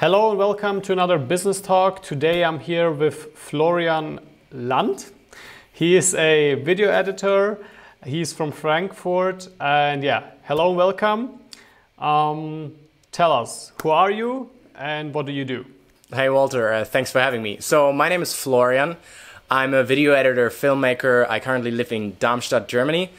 Hello and welcome to another business talk. Today I'm here with Florian Land. He is a video editor. He's from Frankfurt. And yeah, hello and welcome. Um, tell us, who are you and what do you do? Hey, Walter. Uh, thanks for having me. So, my name is Florian. I'm a video editor, filmmaker. I currently live in Darmstadt, Germany.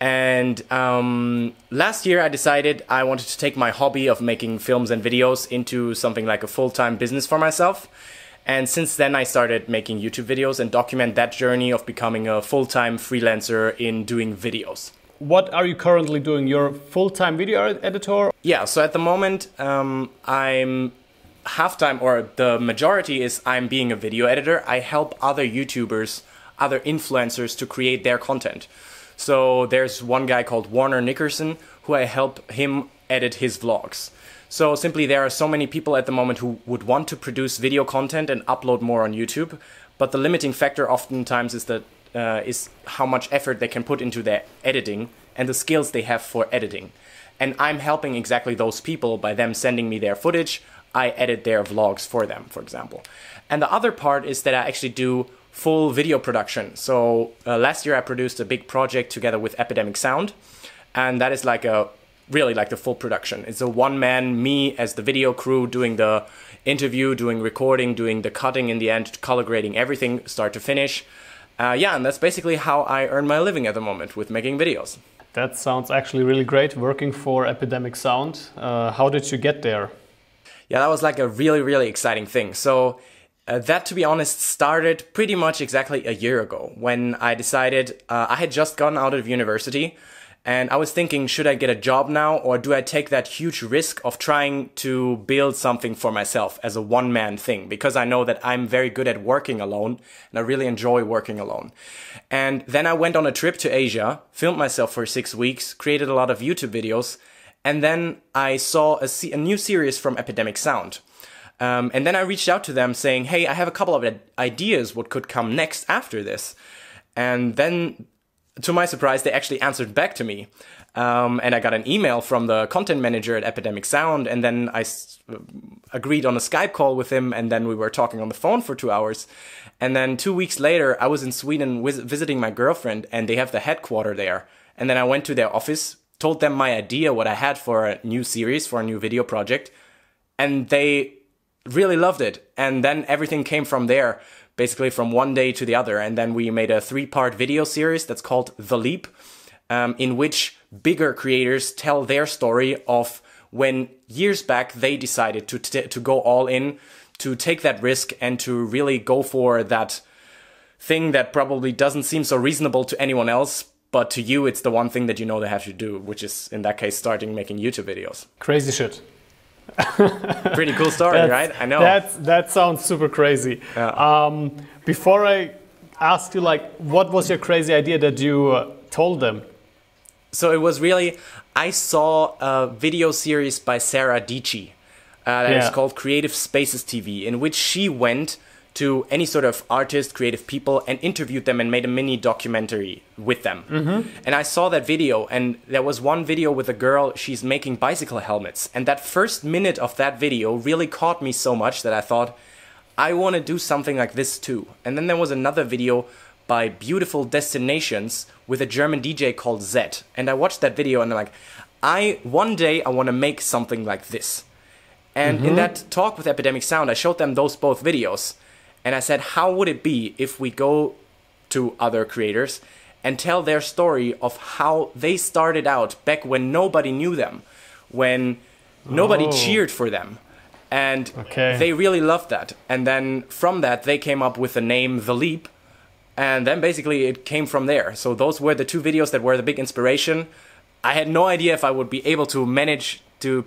And um, last year, I decided I wanted to take my hobby of making films and videos into something like a full time business for myself. And since then, I started making YouTube videos and document that journey of becoming a full time freelancer in doing videos. What are you currently doing? You're full time video editor? Yeah, so at the moment, um, I'm half time, or the majority is I'm being a video editor. I help other YouTubers, other influencers to create their content. So there's one guy called Warner Nickerson who I help him edit his vlogs. So simply there are so many people at the moment who would want to produce video content and upload more on YouTube, but the limiting factor oftentimes is that uh, is how much effort they can put into their editing and the skills they have for editing. And I'm helping exactly those people by them sending me their footage. I edit their vlogs for them, for example. And the other part is that I actually do full video production. So uh, last year I produced a big project together with Epidemic Sound, and that is like a really like the full production. It's a one man, me as the video crew doing the interview, doing recording, doing the cutting in the end, color grading everything start to finish. Uh, yeah, and that's basically how I earn my living at the moment with making videos. That sounds actually really great working for Epidemic Sound. Uh, how did you get there? Yeah, that was like a really, really exciting thing. So uh, that, to be honest, started pretty much exactly a year ago when I decided uh, I had just gotten out of university and I was thinking, should I get a job now or do I take that huge risk of trying to build something for myself as a one man thing? Because I know that I'm very good at working alone and I really enjoy working alone. And then I went on a trip to Asia, filmed myself for six weeks, created a lot of YouTube videos, and then I saw a, a new series from Epidemic Sound um, and then I reached out to them saying, hey, I have a couple of ideas what could come next after this. And then, to my surprise, they actually answered back to me. Um, and I got an email from the content manager at Epidemic Sound, and then I s- agreed on a Skype call with him, and then we were talking on the phone for two hours. And then two weeks later, I was in Sweden visiting my girlfriend, and they have the headquarter there. And then I went to their office, told them my idea, what I had for a new series, for a new video project, and they really loved it. And then everything came from there, basically from one day to the other. And then we made a three part video series that's called The Leap, um, in which bigger creators tell their story of when years back they decided to, to go all in, to take that risk, and to really go for that thing that probably doesn't seem so reasonable to anyone else. But to you, it's the one thing that you know they have to do, which is in that case starting making YouTube videos. Crazy shit. Pretty cool story, right? I know. That's, that sounds super crazy. Yeah. Um, before I ask you, like, what was your crazy idea that you uh, told them? So it was really, I saw a video series by Sarah Dietschy uh, that yeah. is called Creative Spaces TV, in which she went to any sort of artist, creative people, and interviewed them and made a mini documentary with them. Mm-hmm. And I saw that video, and there was one video with a girl, she's making bicycle helmets. And that first minute of that video really caught me so much that I thought, I want to do something like this too. And then there was another video by Beautiful Destinations with a German DJ called Zedd. And I watched that video and I'm like, I one day I want to make something like this. And mm-hmm. in that talk with Epidemic Sound, I showed them those both videos. And I said, how would it be if we go to other creators and tell their story of how they started out back when nobody knew them, when nobody oh. cheered for them. And okay. they really loved that. And then from that, they came up with the name The Leap. And then basically it came from there. So those were the two videos that were the big inspiration. I had no idea if I would be able to manage to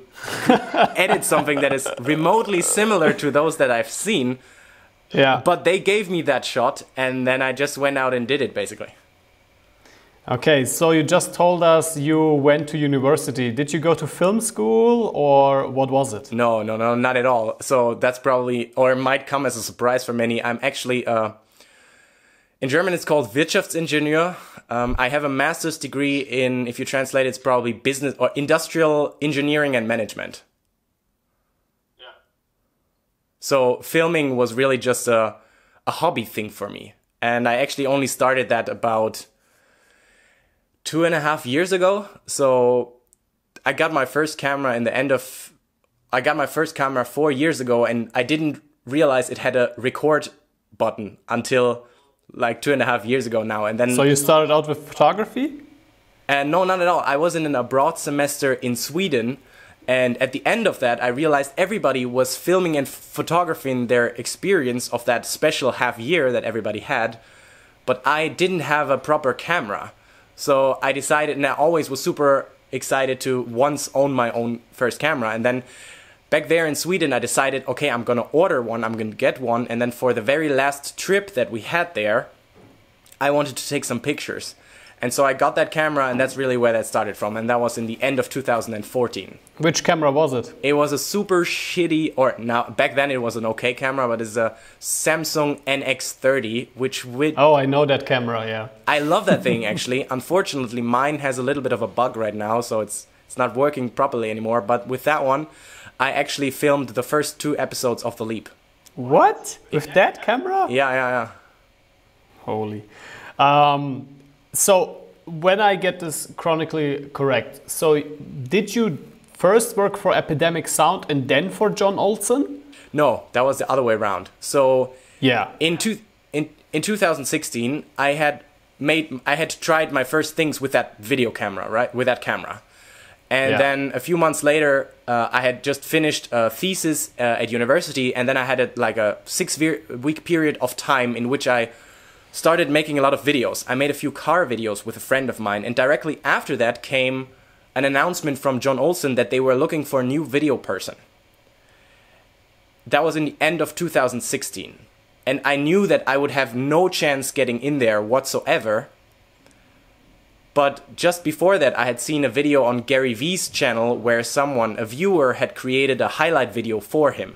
edit something that is remotely similar to those that I've seen. Yeah. But they gave me that shot, and then I just went out and did it basically. Okay, so you just told us you went to university. Did you go to film school or what was it? No, no, no, not at all. So that's probably, or it might come as a surprise for many. I'm actually, uh, in German it's called Wirtschaftsingenieur. Um, I have a master's degree in, if you translate, it's probably business or industrial engineering and management. So filming was really just a, a hobby thing for me. And I actually only started that about two and a half years ago. So I got my first camera in the end of, I got my first camera four years ago and I didn't realize it had a record button until like two and a half years ago now. And then. So you started out with photography? And no, not at all. I was in an abroad semester in Sweden. And at the end of that, I realized everybody was filming and photographing their experience of that special half year that everybody had. But I didn't have a proper camera. So I decided, and I always was super excited to once own my own first camera. And then back there in Sweden, I decided, okay, I'm gonna order one, I'm gonna get one. And then for the very last trip that we had there, I wanted to take some pictures. And so I got that camera, and that's really where that started from. And that was in the end of 2014. Which camera was it? It was a super shitty, or now back then it was an okay camera, but it's a Samsung NX30, which with oh I know that camera, yeah. I love that thing actually. Unfortunately, mine has a little bit of a bug right now, so it's it's not working properly anymore. But with that one, I actually filmed the first two episodes of The Leap. What? With that camera? Yeah, yeah, yeah. Holy. Um, so when I get this chronically correct, so did you first work for Epidemic Sound and then for Jon Olsson? No, that was the other way around. So yeah, in two, in in 2016, I had made I had tried my first things with that video camera, right? With that camera. And Yeah. then a few months later, uh, I had just finished a thesis uh, at university, and then I had a, like a six week period of time in which I started making a lot of videos. I made a few car videos with a friend of mine, and directly after that came an announcement from Jon Olsson that they were looking for a new video person. That was in the end of 2016. And I knew that I would have no chance getting in there whatsoever. But just before that, I had seen a video on Gary Vee's channel where someone, a viewer, had created a highlight video for him.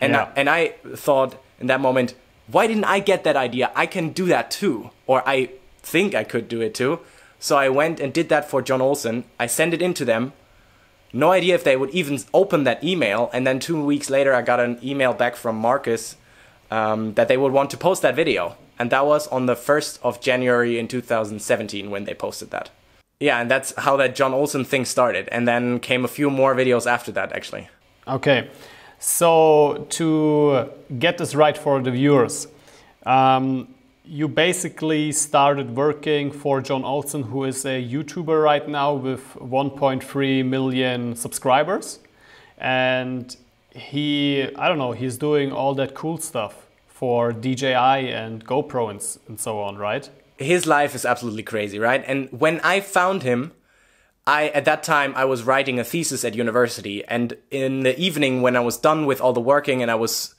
And, Yeah. I, and I thought in that moment, why didn't I get that idea? I can do that too. Or I think I could do it too. So I went and did that for Jon Olsson. I sent it in to them. No idea if they would even open that email. And then two weeks later, I got an email back from Marcus um, that they would want to post that video. And that was on the 1st of January in 2017 when they posted that. Yeah, and that's how that Jon Olsson thing started. And then came a few more videos after that, actually. Okay, so to get this right for the viewers, um, you basically started working for Jon Olsson, who is a YouTuber right now with 1.3 million subscribers. And he, I don't know, he's doing all that cool stuff for DJI and GoPro and, and so on, right? his life is absolutely crazy, right? And when I found him, I at that time I was writing a thesis at university, and in the evening when I was done with all the working and I was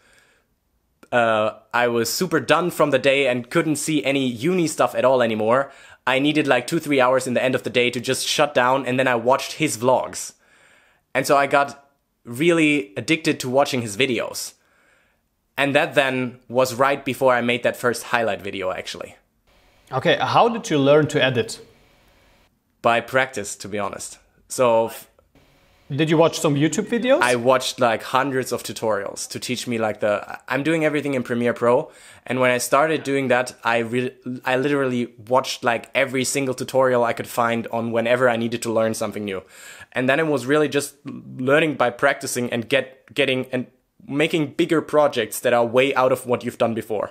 uh, I was super done from the day and couldn't see any uni stuff at all anymore. I needed like two three hours in the end of the day to just shut down, and then I watched his vlogs, and so I got really addicted to watching his videos. And that then was right before I made that first highlight video, actually. Okay, how did you learn to edit? By practice to be honest. So Did you watch some YouTube videos? i watched like hundreds of tutorials to teach me like the i'm doing everything in premiere pro and when i started doing that i re- i literally watched like every single tutorial i could find on whenever i needed to learn something new. And then it was really just learning by practicing and get getting and making bigger projects that are way out of what you've done before.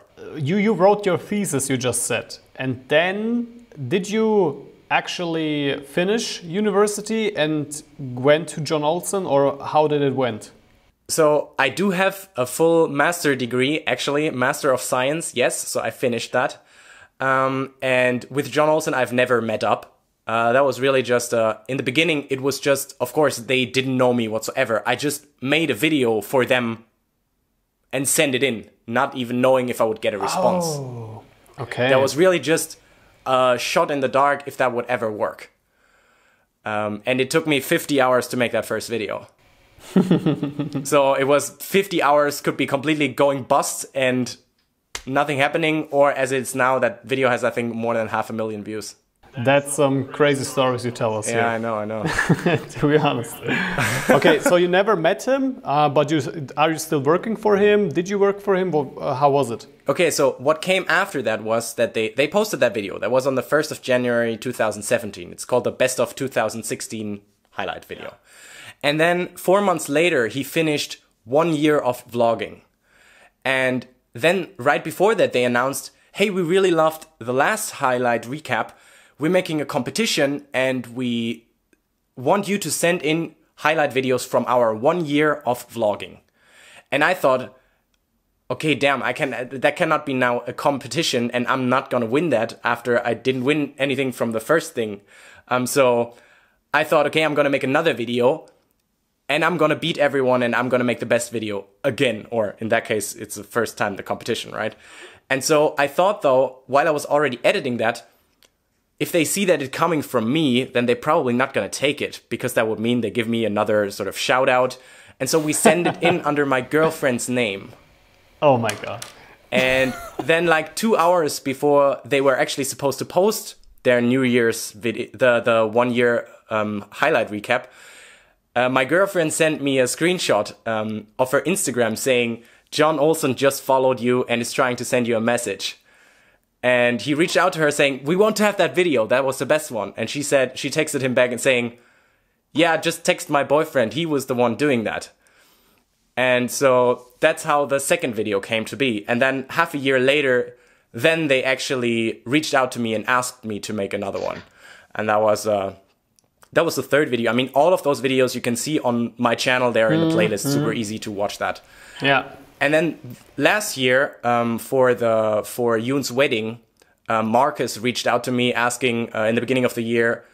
You you wrote your thesis you just said. And then did you actually finish university and went to jon olsson or how did it went So I do have a full master degree, actually, master of science. Yes, so I finished that. Um, and with Jon Olsson, I've never met up. Uh, that was really just uh, in the beginning. It was just, of course, they didn't know me whatsoever. I just made a video for them and sent it in, not even knowing if I would get a response. okay That was really just a shot in the dark if that would ever work. Um, and it took me 50 hours to make that first video. so it was 50 hours could be completely going bust and nothing happening, or as it's now, that video has, I think, more than half a million views. That's some crazy stories you tell us Yeah, here. I know, I know. to be honest. okay, so you never met him, uh, but you are you still working for him? Did you work for him? Well, uh, how was it? Okay, so what came after that was that they, they posted that video. That was on the 1st of January 2017. It's called the Best of 2016 highlight video. And then four months later, he finished one year of vlogging. And then right before that, they announced, hey, we really loved the last highlight recap. We're making a competition and we want you to send in highlight videos from our one year of vlogging. And I thought, okay, damn, I can that cannot be now a competition, and I'm not gonna win that after I didn't win anything from the first thing. Um, so I thought, okay, I'm gonna make another video, and I'm gonna beat everyone, and I'm gonna make the best video again, or in that case, it's the first time the competition, right? And so I thought, though, while I was already editing that, if they see that it's coming from me, then they're probably not gonna take it because that would mean they give me another sort of shout out. And so we send it in under my girlfriend's name. Oh my god. And then, like two hours before they were actually supposed to post their New Year's video, the the one year um, highlight recap, uh, my girlfriend sent me a screenshot um, of her Instagram saying Jon Olsson just followed you and is trying to send you a message. And he reached out to her saying, "We want to have that video. That was the best one." And she said she texted him back and saying, "Yeah, just text my boyfriend. He was the one doing that." And so that's how the second video came to be. And then half a year later, then they actually reached out to me and asked me to make another one. And that was uh, that was the third video. I mean, all of those videos you can see on my channel there in the playlist. Super easy to watch that. Yeah. And then last year, um, for the for Yoon's wedding, uh, Marcus reached out to me asking uh, in the beginning of the year,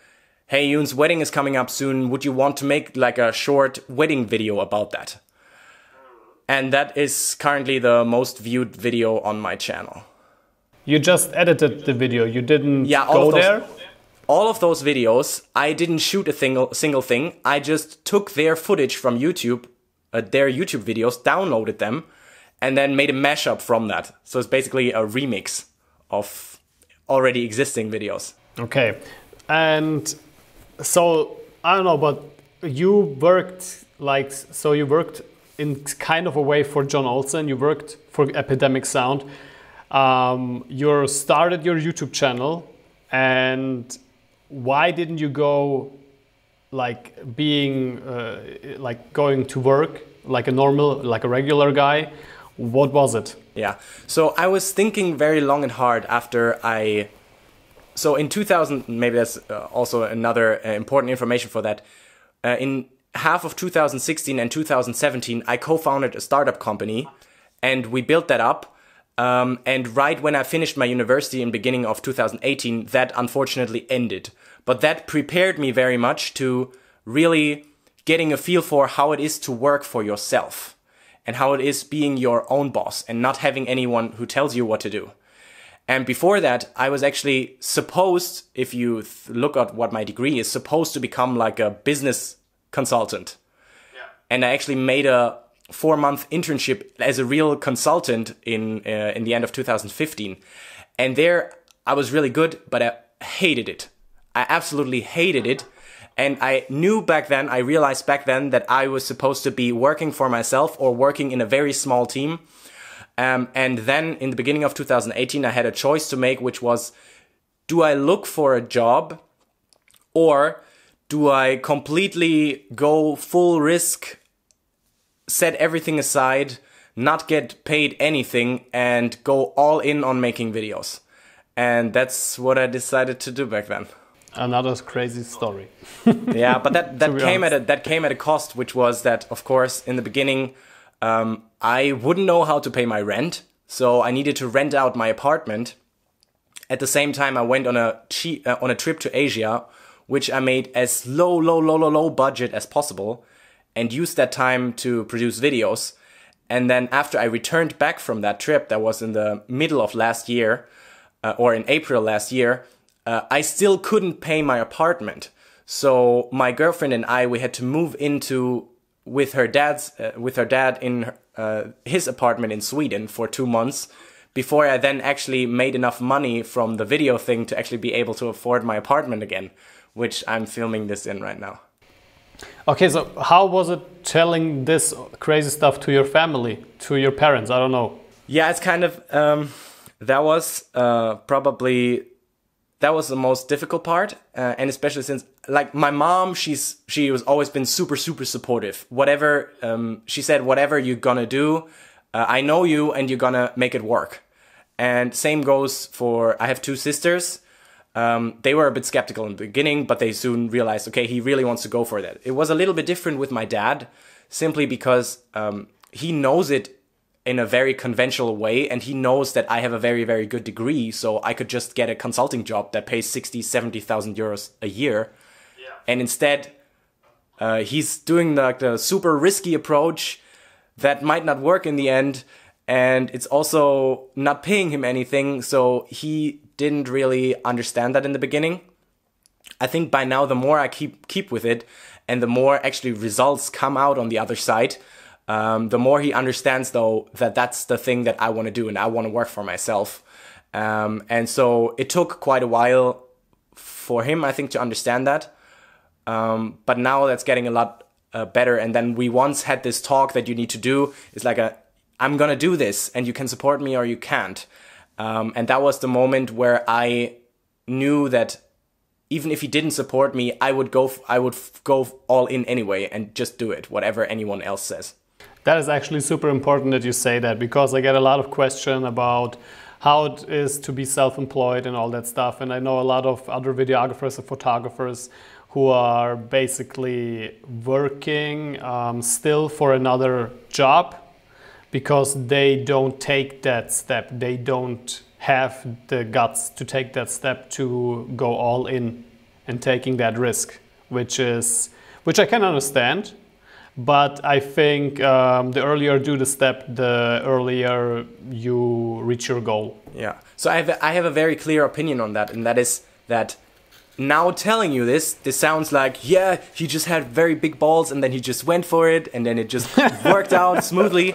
"Hey, Yoon's wedding is coming up soon. Would you want to make like a short wedding video about that?" And that is currently the most viewed video on my channel. You just edited the video. You didn't Yeah, go those- there. All of those videos, I didn't shoot a single single thing. I just took their footage from YouTube, uh, their YouTube videos, downloaded them, and then made a mashup from that. So it's basically a remix of already existing videos. Okay. And so I don't know, but you worked like so you worked in kind of a way for Jon Olsson. You worked for Epidemic Sound. Um, you started your YouTube channel, and why didn't you go like being uh, like going to work like a normal like a regular guy? What was it? Yeah. So I was thinking very long and hard after I. So in 2000, maybe that's uh, also another uh, important information for that. Uh, in half of 2016 and 2017, I co founded a startup company and we built that up. Um, and right when I finished my university in beginning of 2018, that unfortunately ended. But that prepared me very much to really getting a feel for how it is to work for yourself and how it is being your own boss and not having anyone who tells you what to do. And before that, I was actually supposed, if you th- look at what my degree is, supposed to become like a business consultant. Yeah. And I actually made a four month internship as a real consultant in uh, in the end of 2015. And there I was really good, but I hated it. I absolutely hated it. And I knew back then, I realized back then that I was supposed to be working for myself or working in a very small team. Um, and then in the beginning of 2018, I had a choice to make, which was do I look for a job or do I completely go full risk, set everything aside, not get paid anything, and go all in on making videos? And that's what I decided to do back then. Another crazy story. yeah, but that that came honest. at a that came at a cost, which was that of course in the beginning, um, I wouldn't know how to pay my rent, so I needed to rent out my apartment. At the same time, I went on a cheap, uh, on a trip to Asia, which I made as low, low, low, low, low budget as possible, and used that time to produce videos. And then after I returned back from that trip, that was in the middle of last year, uh, or in April last year, uh, I still couldn't pay my apartment. So my girlfriend and I, we had to move into with her dad's uh, with her dad in uh, his apartment in Sweden for two months before I then actually made enough money from the video thing to actually be able to afford my apartment again, which I'm filming this in right now. Okay, so how was it telling this crazy stuff to your family, to your parents? I don't know. Yeah, it's kind of um, that was uh, probably that was the most difficult part, uh, and especially since like my mom, she's she was always been super super supportive. Whatever um, she said, whatever you're gonna do, uh, I know you, and you're gonna make it work. And same goes for I have two sisters. Um, they were a bit skeptical in the beginning, but they soon realized, okay, he really wants to go for that. It was a little bit different with my dad, simply because um, he knows it in a very conventional way and he knows that I have a very very good degree so I could just get a consulting job that pays 60 70,000 euros a year yeah. and instead uh, he's doing like the super risky approach that might not work in the end and it's also not paying him anything so he didn't really understand that in the beginning I think by now the more I keep keep with it and the more actually results come out on the other side um, the more he understands though that that's the thing that I want to do and I want to work for myself. Um, and so it took quite a while for him, I think, to understand that. Um, but now that's getting a lot uh, better. And then we once had this talk that you need to do. It's like a, I'm gonna do this, and you can support me or you can't. Um, and that was the moment where I knew that even if he didn't support me, I would go, I would go all in anyway and just do it, whatever anyone else says. That is actually super important that you say that because I get a lot of question about how it is to be self-employed and all that stuff. And I know a lot of other videographers and photographers who are basically working um, still for another job because they don't take that step. They don't have the guts to take that step to go all in and taking that risk, which is which I can understand but I think um, the earlier you do the step, the earlier you reach your goal. Yeah. So I have a, I have a very clear opinion on that, and that is that now telling you this, this sounds like yeah, he just had very big balls, and then he just went for it, and then it just worked out smoothly.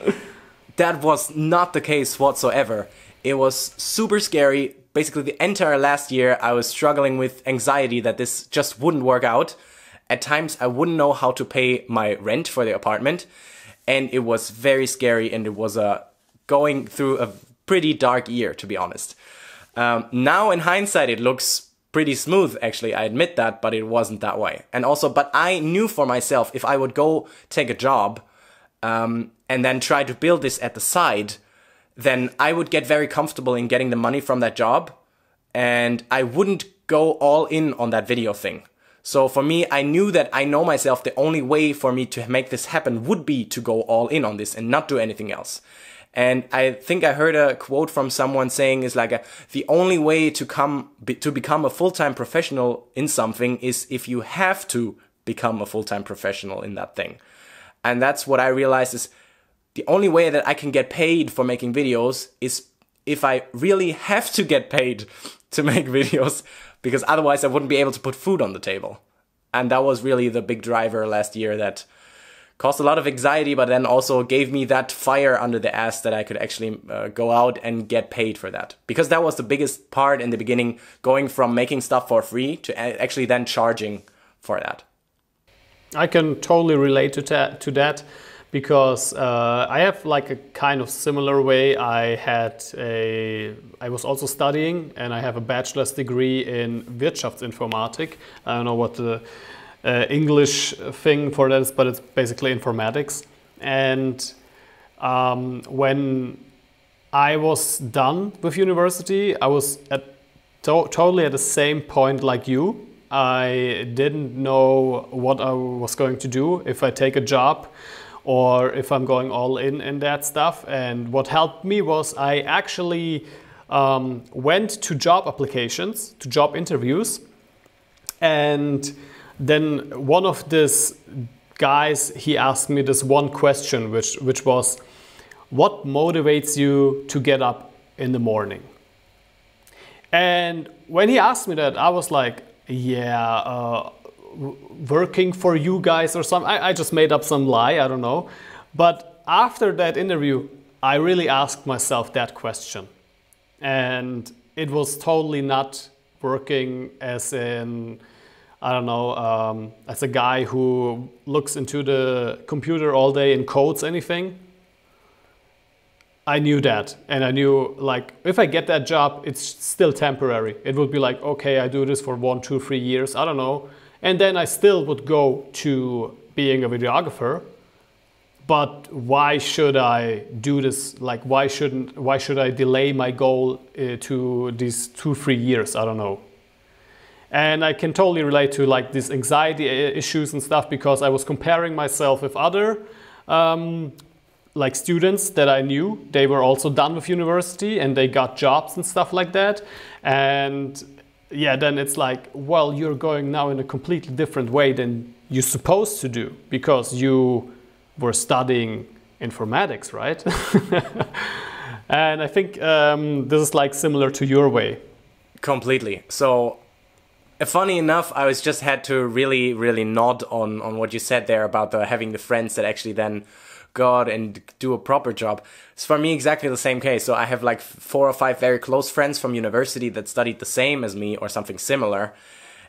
That was not the case whatsoever. It was super scary. Basically, the entire last year, I was struggling with anxiety that this just wouldn't work out at times, I wouldn't know how to pay my rent for the apartment, and it was very scary. And it was uh, going through a pretty dark year, to be honest. Um, now, in hindsight, it looks pretty smooth. Actually, I admit that, but it wasn't that way. And also, but I knew for myself if I would go take a job um, and then try to build this at the side, then I would get very comfortable in getting the money from that job, and I wouldn't go all in on that video thing. So for me, I knew that I know myself the only way for me to make this happen would be to go all in on this and not do anything else. And I think I heard a quote from someone saying is like a, the only way to come be, to become a full-time professional in something is if you have to become a full-time professional in that thing. And that's what I realized is the only way that I can get paid for making videos is if I really have to get paid to make videos because otherwise I wouldn't be able to put food on the table. And that was really the big driver last year that caused a lot of anxiety, but then also gave me that fire under the ass that I could actually uh, go out and get paid for that. Because that was the biggest part in the beginning, going from making stuff for free to actually then charging for that. I can totally relate to, to that because uh, I have like a kind of similar way. I had a, I was also studying and I have a bachelor's degree in Wirtschaftsinformatik. I don't know what the uh, English thing for that is, but it's basically informatics. And um, when I was done with university, I was at to totally at the same point like you. I didn't know what I was going to do if I take a job or if I'm going all in in that stuff. And what helped me was I actually um, went to job applications, to job interviews, and then one of these guys he asked me this one question, which which was, "What motivates you to get up in the morning?" And when he asked me that, I was like, "Yeah." Uh, working for you guys or something. I, I just made up some lie, I don't know. But after that interview, I really asked myself that question. and it was totally not working as in I don't know, um, as a guy who looks into the computer all day and codes anything. I knew that, and I knew like if I get that job, it's still temporary. It would be like, okay, I do this for one, two, three years, I don't know, and then I still would go to being a videographer. But why should I do this? Like, why shouldn't? Why should I delay my goal uh, to these two, three years? I don't know. And I can totally relate to like these anxiety issues and stuff because I was comparing myself with other um, like students that I knew. They were also done with university and they got jobs and stuff like that. And yeah, then it's like, well, you're going now in a completely different way than you're supposed to do because you were studying informatics, right? and I think um, this is like similar to your way. Completely. So funny enough, I was just had to really, really nod on on what you said there about the having the friends that actually then go out and do a proper job. It's for me exactly the same case. So I have like four or five very close friends from university that studied the same as me or something similar.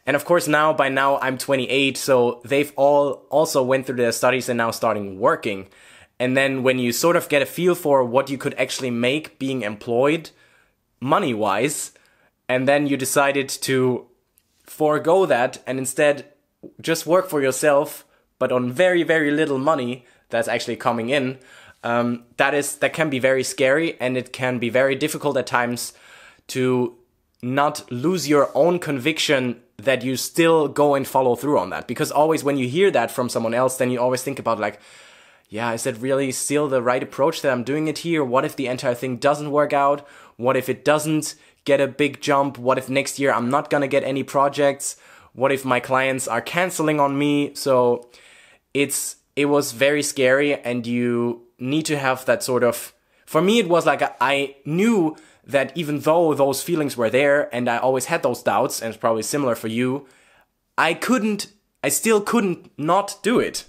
And of course now by now I'm 28, so they've all also went through their studies and now starting working. And then when you sort of get a feel for what you could actually make being employed money wise, and then you decided to forego that and instead just work for yourself, but on very, very little money that's actually coming in, um, that is that can be very scary and it can be very difficult at times to not lose your own conviction that you still go and follow through on that. Because always when you hear that from someone else, then you always think about like, yeah, is that really still the right approach that I'm doing it here? What if the entire thing doesn't work out? What if it doesn't get a big jump? What if next year I'm not gonna get any projects? What if my clients are canceling on me? So it's it was very scary and you need to have that sort of for me it was like I knew that even though those feelings were there and I always had those doubts and it's probably similar for you, I couldn't I still couldn't not do it.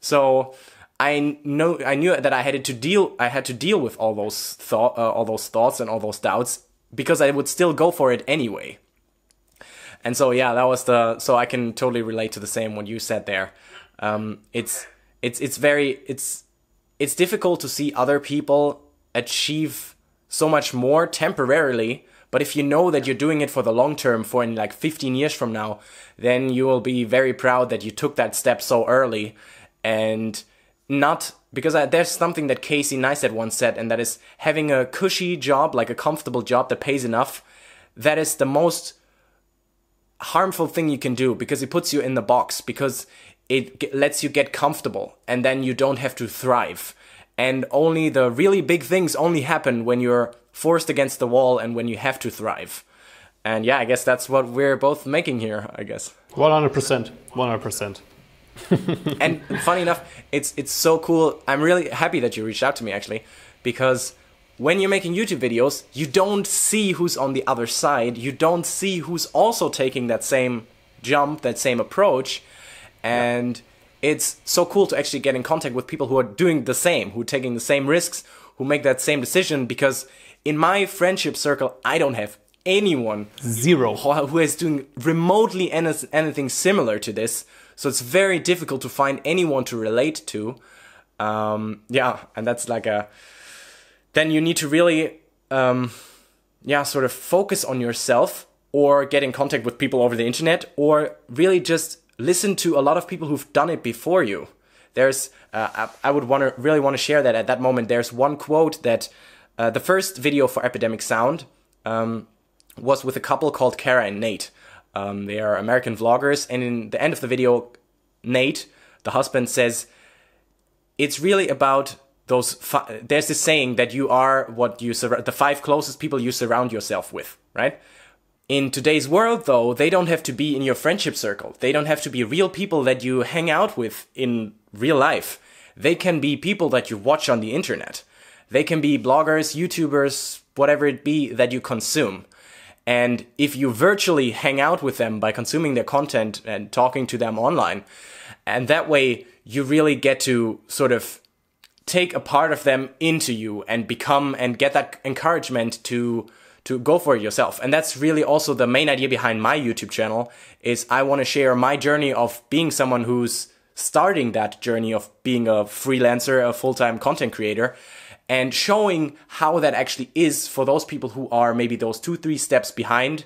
So I know I knew that I had to deal I had to deal with all those thought uh, all those thoughts and all those doubts because I would still go for it anyway. And so yeah, that was the so I can totally relate to the same what you said there. Um, it's it's it's very it's it's difficult to see other people achieve so much more temporarily but if you know that you're doing it for the long term for in like 15 years from now then you will be very proud that you took that step so early. And not because I, there's something that Casey Neistat once said, and that is having a cushy job, like a comfortable job that pays enough, that is the most harmful thing you can do because it puts you in the box, because it lets you get comfortable, and then you don't have to thrive. And only the really big things only happen when you're forced against the wall and when you have to thrive. And yeah, I guess that's what we're both making here, I guess. 100%. 100%. and funny enough, it's it's so cool. I'm really happy that you reached out to me actually, because when you're making YouTube videos, you don't see who's on the other side. You don't see who's also taking that same jump, that same approach, and yeah. it's so cool to actually get in contact with people who are doing the same, who are taking the same risks, who make that same decision. Because in my friendship circle, I don't have anyone zero who is doing remotely anything similar to this so it's very difficult to find anyone to relate to. Um, yeah, and that's like a. Then you need to really, um, yeah, sort of focus on yourself or get in contact with people over the internet or really just listen to a lot of people who've done it before you. There's, uh, I would want to really want to share that at that moment. There's one quote that uh, the first video for Epidemic Sound um, was with a couple called Kara and Nate. Um, they are American vloggers, and in the end of the video, Nate, the husband, says, "It's really about those." There's this saying that you are what you sur- the five closest people you surround yourself with, right? In today's world, though, they don't have to be in your friendship circle. They don't have to be real people that you hang out with in real life. They can be people that you watch on the internet. They can be bloggers, YouTubers, whatever it be that you consume. And if you virtually hang out with them by consuming their content and talking to them online, and that way you really get to sort of take a part of them into you and become and get that encouragement to to go for it yourself. And that's really also the main idea behind my YouTube channel is I want to share my journey of being someone who's starting that journey of being a freelancer, a full-time content creator and showing how that actually is for those people who are maybe those two, three steps behind.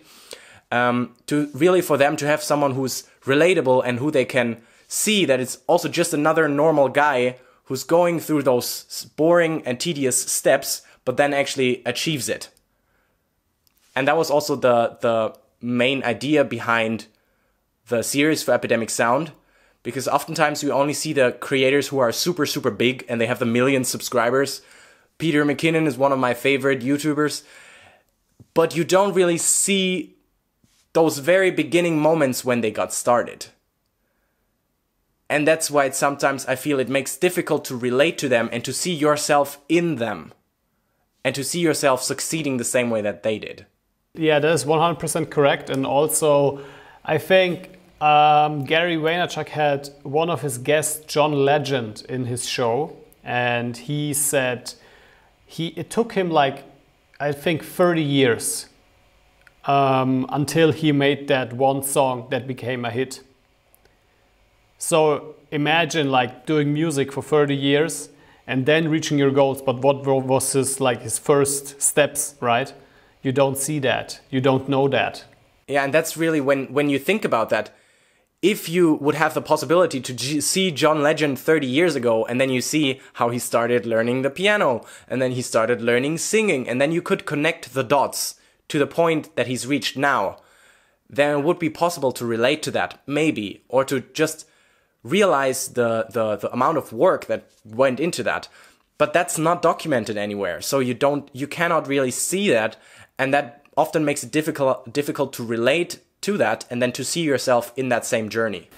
Um, to really for them to have someone who's relatable and who they can see that it's also just another normal guy who's going through those boring and tedious steps, but then actually achieves it. And that was also the the main idea behind the series for Epidemic Sound, because oftentimes we only see the creators who are super super big and they have the million subscribers. Peter McKinnon is one of my favorite YouTubers, but you don't really see those very beginning moments when they got started. And that's why sometimes I feel it makes difficult to relate to them and to see yourself in them and to see yourself succeeding the same way that they did. Yeah, that is 100% correct. And also, I think um, Gary Vaynerchuk had one of his guests, John Legend, in his show. And he said he, it took him like, I think, 30 years um, until he made that one song that became a hit. So imagine like doing music for 30 years and then reaching your goals. But what was his like his first steps, right? You don't see that. You don't know that. Yeah, and that's really when when you think about that. If you would have the possibility to see John Legend 30 years ago, and then you see how he started learning the piano, and then he started learning singing, and then you could connect the dots to the point that he's reached now, then it would be possible to relate to that, maybe, or to just realize the, the, the amount of work that went into that. But that's not documented anywhere. So you don't, you cannot really see that. And that often makes it difficult, difficult to relate to that and then to see yourself in that same journey.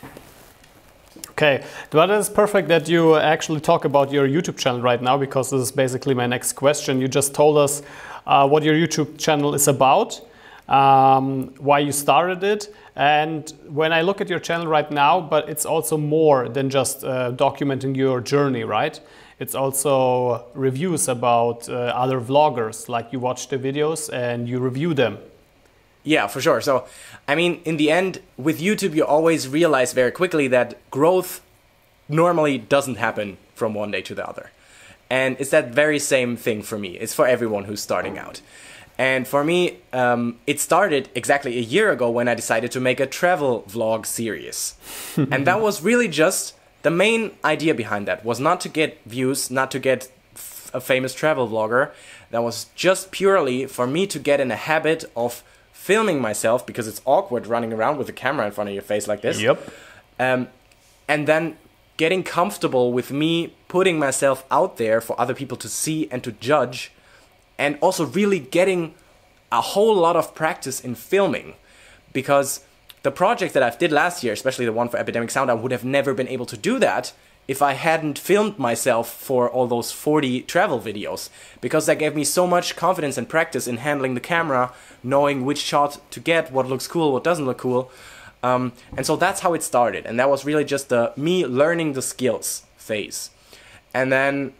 Okay, but it's perfect that you actually talk about your YouTube channel right now because this is basically my next question. You just told us uh, what your YouTube channel is about, um, why you started it, and when I look at your channel right now, but it's also more than just uh, documenting your journey, right? It's also reviews about uh, other vloggers, like you watch the videos and you review them. Yeah, for sure. So, I mean, in the end, with YouTube, you always realize very quickly that growth normally doesn't happen from one day to the other. And it's that very same thing for me. It's for everyone who's starting out. And for me, um, it started exactly a year ago when I decided to make a travel vlog series. and that was really just the main idea behind that was not to get views, not to get a famous travel vlogger. That was just purely for me to get in a habit of filming myself because it's awkward running around with a camera in front of your face like this. Yep. Um, and then getting comfortable with me putting myself out there for other people to see and to judge and also really getting a whole lot of practice in filming because the project that I did last year, especially the one for Epidemic Sound, I would have never been able to do that if I hadn't filmed myself for all those 40 travel videos because that gave me so much confidence and practice in handling the camera, knowing which shot to get, what looks cool, what doesn't look cool. Um, and so that's how it started. And that was really just the me learning the skills phase. And then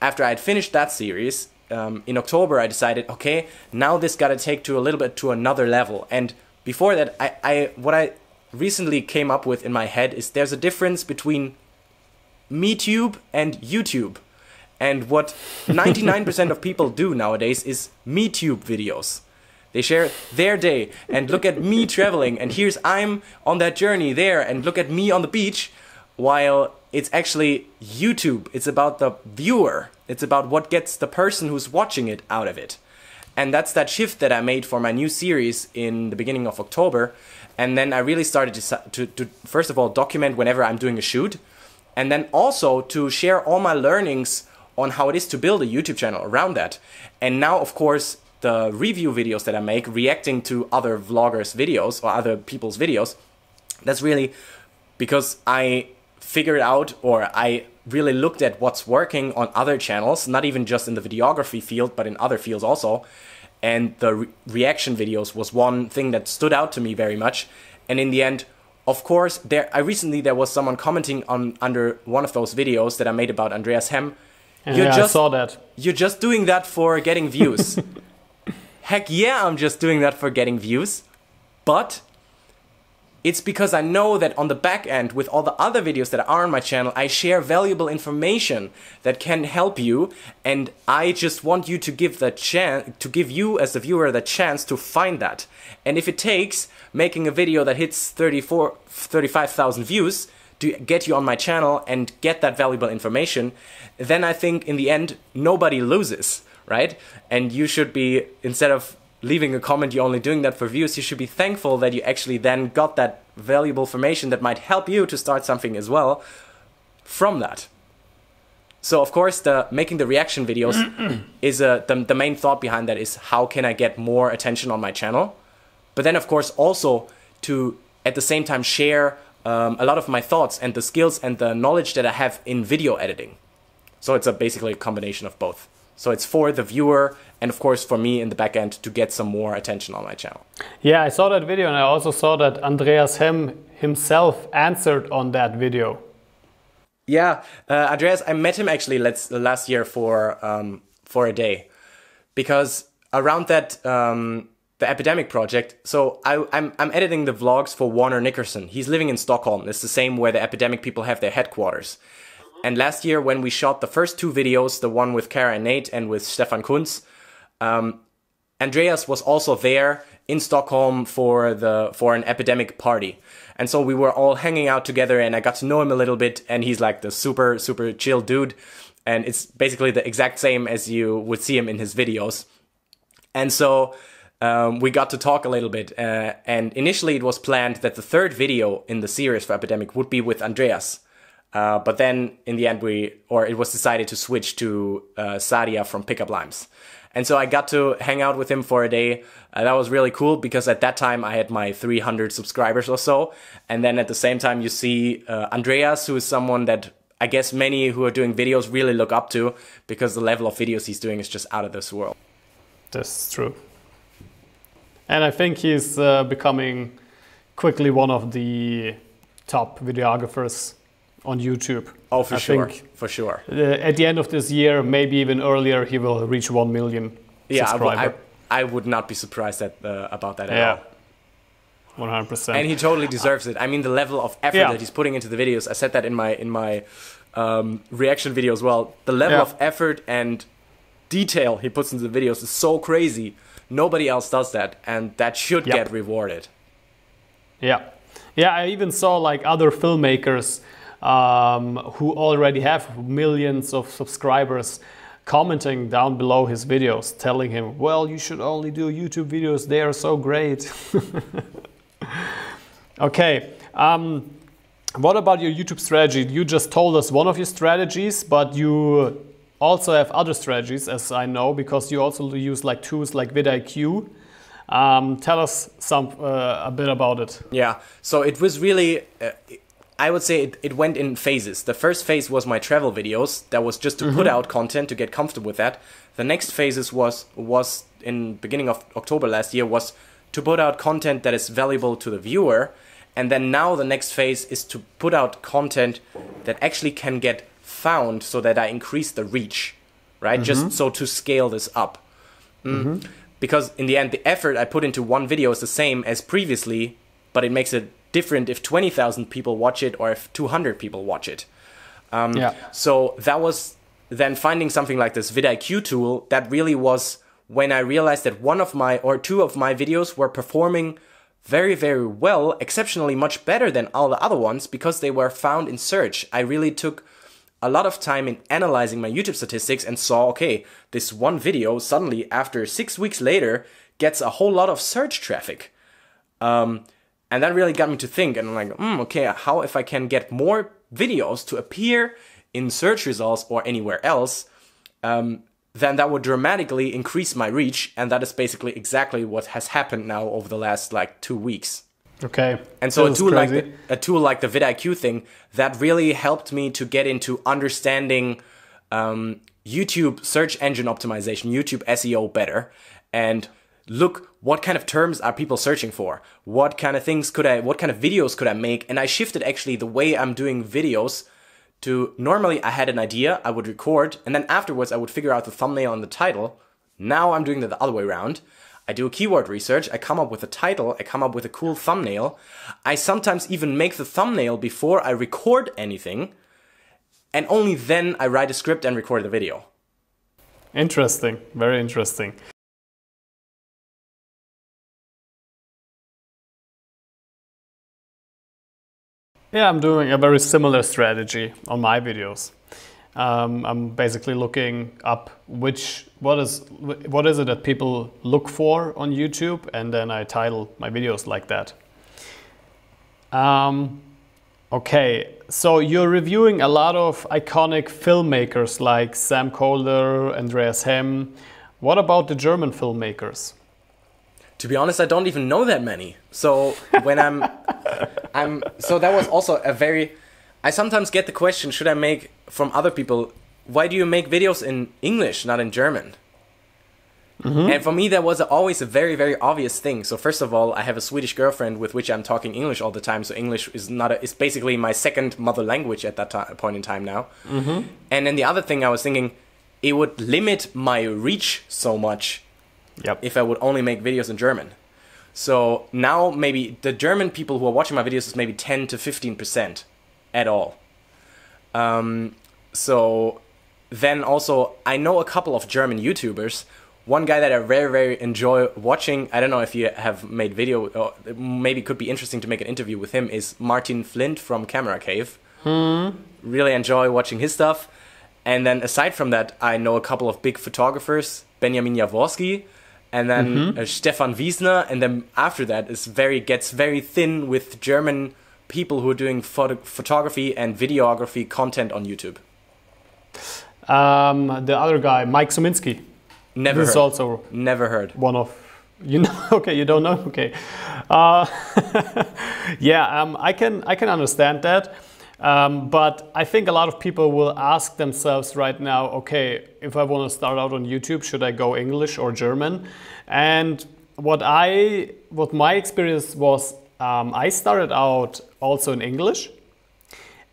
after I had finished that series, um, in October, I decided, okay, now this got to take to a little bit to another level. And before that, I, I what I recently came up with in my head is there's a difference between MeTube and YouTube. And what 99% of people do nowadays is MeTube videos. They share their day and look at me traveling, and here's I'm on that journey there, and look at me on the beach, while it's actually YouTube. It's about the viewer. It's about what gets the person who's watching it out of it. And that's that shift that I made for my new series in the beginning of October. And then I really started to, to, to first of all, document whenever I'm doing a shoot. And then also to share all my learnings on how it is to build a YouTube channel around that. And now, of course, the review videos that I make, reacting to other vloggers' videos or other people's videos, that's really because I figured out or I really looked at what's working on other channels, not even just in the videography field, but in other fields also. And the re reaction videos was one thing that stood out to me very much. And in the end, of course, there I recently there was someone commenting on under one of those videos that I made about Andreas Hem. Yeah, you're just, I saw that. You're just doing that for getting views. heck yeah, I'm just doing that for getting views. But it's because I know that on the back end, with all the other videos that are on my channel, I share valuable information that can help you, and I just want you to give the chance to give you as the viewer the chance to find that. And if it takes making a video that hits 34, 35,000 views to get you on my channel and get that valuable information, then I think in the end nobody loses, right? And you should be instead of leaving a comment, you're only doing that for views, you should be thankful that you actually then got that valuable information that might help you to start something as well from that. So of course, the making the reaction videos is a, the, the main thought behind that is how can I get more attention on my channel? But then of course also to at the same time share um, a lot of my thoughts and the skills and the knowledge that I have in video editing. So it's a basically a combination of both. So it's for the viewer and of course for me in the back end to get some more attention on my channel. Yeah, I saw that video and I also saw that Andreas Hem himself answered on that video. Yeah, uh, Andreas, I met him actually let's, last year for um, for a day because around that um, the epidemic project. So I, am I'm, I'm editing the vlogs for Warner Nickerson. He's living in Stockholm. It's the same where the epidemic people have their headquarters. And last year, when we shot the first two videos, the one with Kara and Nate and with Stefan Kunz, um, Andreas was also there in Stockholm for the for an epidemic party. And so we were all hanging out together and I got to know him a little bit and he's like the super super chill dude and it's basically the exact same as you would see him in his videos. And so um, we got to talk a little bit uh, and initially it was planned that the third video in the series for Epidemic would be with Andreas. Uh, but then in the end, we or it was decided to switch to uh, Sadia from Pickup Limes. And so I got to hang out with him for a day. Uh, that was really cool because at that time I had my 300 subscribers or so. And then at the same time, you see uh, Andreas, who is someone that I guess many who are doing videos really look up to because the level of videos he's doing is just out of this world. That's true. And I think he's uh, becoming quickly one of the top videographers on YouTube. Oh, for I sure, for sure. At the end of this year, maybe even earlier, he will reach one million. Yeah, I, I, would not be surprised at, uh, about that at yeah. all. One hundred percent. And he totally deserves it. I mean, the level of effort yeah. that he's putting into the videos. I said that in my in my um, reaction video as well. The level yeah. of effort and detail he puts into the videos is so crazy. Nobody else does that, and that should yep. get rewarded. Yeah, yeah. I even saw like other filmmakers um, who already have millions of subscribers commenting down below his videos, telling him, well, you should only do YouTube videos, they are so great. okay, um, what about your YouTube strategy? You just told us one of your strategies, but you also have other strategies, as I know, because you also use like tools like vidIQ. Um, tell us some uh, a bit about it. Yeah, so it was really uh, I would say it, it went in phases. The first phase was my travel videos. That was just to mm-hmm. put out content to get comfortable with that. The next phases was was in beginning of October last year was to put out content that is valuable to the viewer. And then now the next phase is to put out content that actually can get found so that I increase the reach, right? Mm-hmm. Just so to scale this up. Mm. Mm-hmm. Because in the end, the effort I put into one video is the same as previously, but it makes it different if 20,000 people watch it or if 200 people watch it. Um, yeah. So that was then finding something like this vidIQ tool that really was when I realized that one of my or two of my videos were performing very, very well, exceptionally much better than all the other ones because they were found in search. I really took a lot of time in analyzing my YouTube statistics and saw, okay, this one video suddenly after six weeks later gets a whole lot of search traffic. Um, and that really got me to think, and I'm like, mm, okay, how if I can get more videos to appear in search results or anywhere else, um, then that would dramatically increase my reach, and that is basically exactly what has happened now over the last like two weeks. Okay. And so a tool like the, a tool like the vidIQ thing that really helped me to get into understanding um, YouTube search engine optimization, YouTube SEO better, and look what kind of terms are people searching for what kind of things could i what kind of videos could i make and i shifted actually the way i'm doing videos to normally i had an idea i would record and then afterwards i would figure out the thumbnail and the title now i'm doing it the other way around I do a keyword research, I come up with a title, I come up with a cool thumbnail. I sometimes even make the thumbnail before I record anything, and only then I write a script and record the video. Interesting, very interesting. Yeah, I'm doing a very similar strategy on my videos. Um, I'm basically looking up which what is what is it that people look for on YouTube, and then I title my videos like that. Um, okay, so you're reviewing a lot of iconic filmmakers like Sam Kolder, Andreas Hem. What about the German filmmakers? To be honest, I don't even know that many. So when I'm, I'm so that was also a very. I sometimes get the question: Should I make from other people? Why do you make videos in English, not in German? Mm-hmm. And for me, that was always a very, very obvious thing. So first of all, I have a Swedish girlfriend with which I'm talking English all the time. So English is not a, is basically my second mother language at that point in time now. Mm-hmm. And then the other thing I was thinking, it would limit my reach so much yep. if I would only make videos in German. So now maybe the German people who are watching my videos is maybe 10 to 15% at all. Um, so then also, I know a couple of German YouTubers. One guy that I very, very enjoy watching, I don't know if you have made video, or maybe could be interesting to make an interview with him, is Martin Flint from Camera Cave. Hmm. Really enjoy watching his stuff. And then aside from that, I know a couple of big photographers, Benjamin Jaworskyj, and then mm-hmm. uh, Stephan Wiesner, and then after that is very gets very thin with German people who are doing photo- photography and videography content on YouTube. Um, the other guy, Mike Suminski. Never this heard. is also never heard. One of you know. Okay, you don't know. Okay, uh, yeah. Um, I can I can understand that. Um, but I think a lot of people will ask themselves right now, okay, if I want to start out on YouTube, should I go English or German? And what I, what my experience was, um, I started out also in English,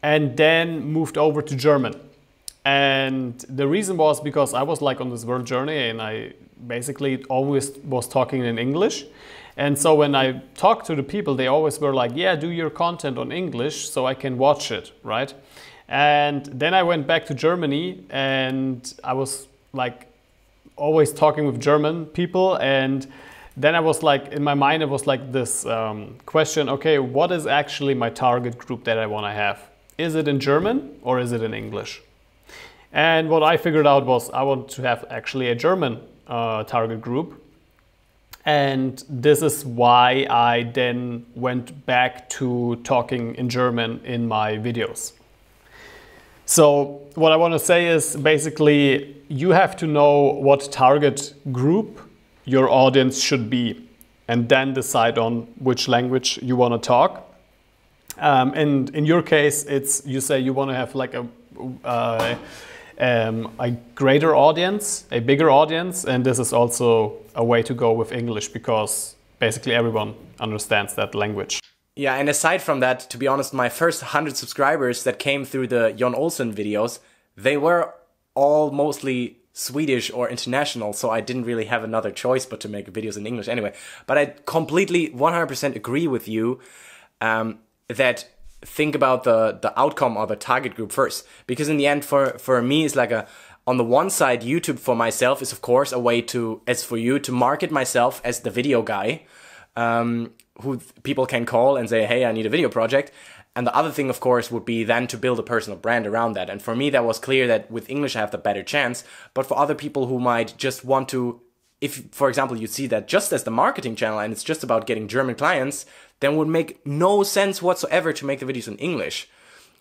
and then moved over to German. And the reason was because I was like on this world journey, and I basically always was talking in English. And so when I talked to the people, they always were like, yeah, do your content on English so I can watch it, right? And then I went back to Germany and I was like always talking with German people. And then I was like, in my mind, it was like this um, question okay, what is actually my target group that I want to have? Is it in German or is it in English? And what I figured out was I want to have actually a German uh, target group and this is why I then went back to talking in German in my videos. So, what I want to say is basically, you have to know what target group your audience should be, and then decide on which language you want to talk. Um, and in your case, it's you say you want to have like a uh, um, a greater audience, a bigger audience, and this is also a way to go with English because basically everyone understands that language. Yeah, and aside from that, to be honest, my first 100 subscribers that came through the Jon Olsson videos, they were all mostly Swedish or international, so I didn't really have another choice but to make videos in English anyway. But I completely 100% agree with you um, that think about the the outcome or the target group first. Because in the end for for me it's like a on the one side youtube for myself is of course a way to as for you to market myself as the video guy um, who people can call and say hey i need a video project. And the other thing of course would be then to build a personal brand around that. And for me that was clear that with english i have the better chance. But for other people who might just want to if for example you see that just as the marketing channel and it's just about getting german clients then would make no sense whatsoever to make the videos in English.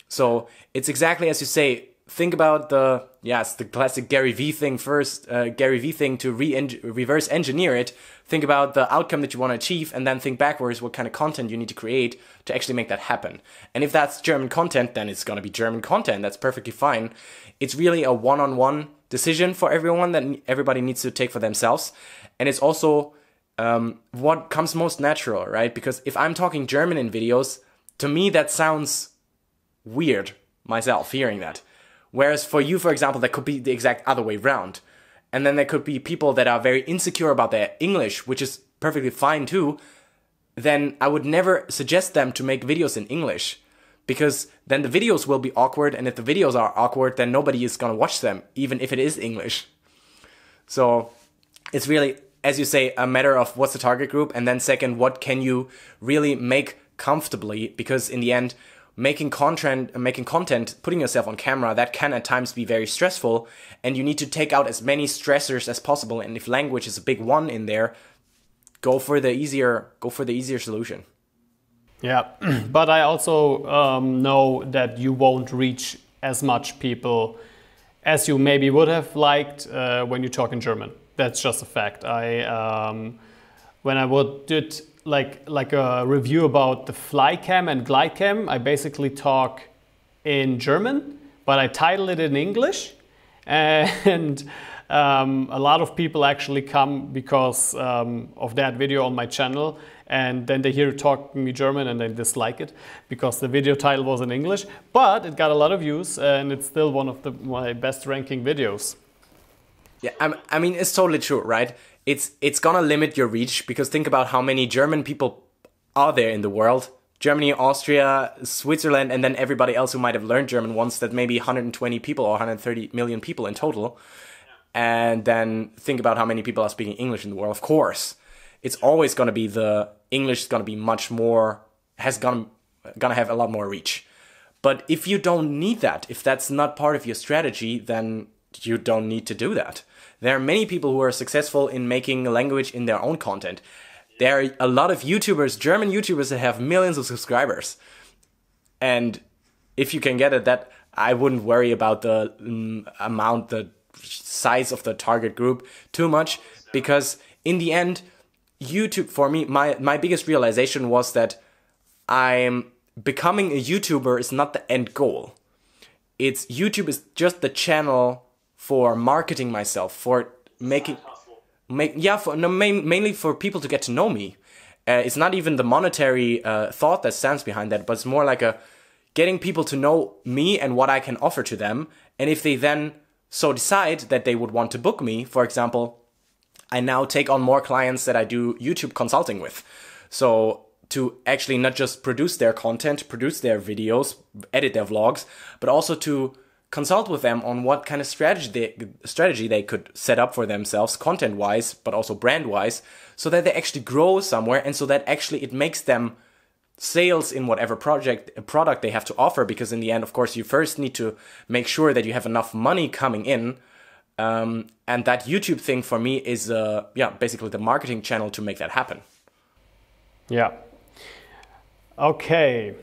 So it's exactly as you say. Think about the yes, the classic Gary V thing first. Uh, Gary V thing to re reverse engineer it. Think about the outcome that you want to achieve, and then think backwards what kind of content you need to create to actually make that happen. And if that's German content, then it's gonna be German content. That's perfectly fine. It's really a one-on-one decision for everyone that everybody needs to take for themselves, and it's also um, what comes most natural, right? Because if I'm talking German in videos, to me that sounds weird myself hearing that. Whereas for you, for example, that could be the exact other way round. And then there could be people that are very insecure about their English, which is perfectly fine too. Then I would never suggest them to make videos in English because then the videos will be awkward. And if the videos are awkward, then nobody is going to watch them, even if it is English. So it's really, as you say, a matter of what's the target group. And then second, what can you really make comfortably? Because in the end, making content making content putting yourself on camera that can at times be very stressful and you need to take out as many stressors as possible and if language is a big one in there go for the easier go for the easier solution yeah. But i also um, know that you won't reach as much people as you maybe would have liked uh, when you talk in german. That's just a fact. I um, when i would did like like a review about the Flycam and Glidecam. I basically talk in German, but I title it in English, and um, a lot of people actually come because um, of that video on my channel, and then they hear talking me German and they dislike it because the video title was in English. But it got a lot of views, and it's still one of the my best ranking videos. Yeah, I'm, I mean it's totally true, right? it's it's gonna limit your reach because think about how many German people are there in the world. Germany, Austria, Switzerland, and then everybody else who might have learned German once. That maybe 120 people or 130 million people in total. And then think about how many people are speaking English in the world. Of course, it's always gonna be the English is gonna be much more has gonna gonna have a lot more reach. But if you don't need that, if that's not part of your strategy, then you don't need to do that. There are many people who are successful in making language in their own content. There are a lot of YouTubers, German YouTubers, that have millions of subscribers. And if you can get it, that I wouldn't worry about the um, amount, the size of the target group too much, because in the end, YouTube for me, my my biggest realization was that I'm becoming a YouTuber is not the end goal. It's YouTube is just the channel for marketing myself, for making, make yeah, for no, main, mainly for people to get to know me. Uh, it's not even the monetary uh, thought that stands behind that, but it's more like a getting people to know me and what I can offer to them. And if they then so decide that they would want to book me, for example, I now take on more clients that I do YouTube consulting with. So to actually not just produce their content, produce their videos, edit their vlogs, but also to consult with them on what kind of strategy they, strategy they could set up for themselves content wise but also brand wise so that they actually grow somewhere and so that actually it makes them sales in whatever project product they have to offer because in the end of course you first need to make sure that you have enough money coming in um, and that youtube thing for me is uh, yeah basically the marketing channel to make that happen yeah okay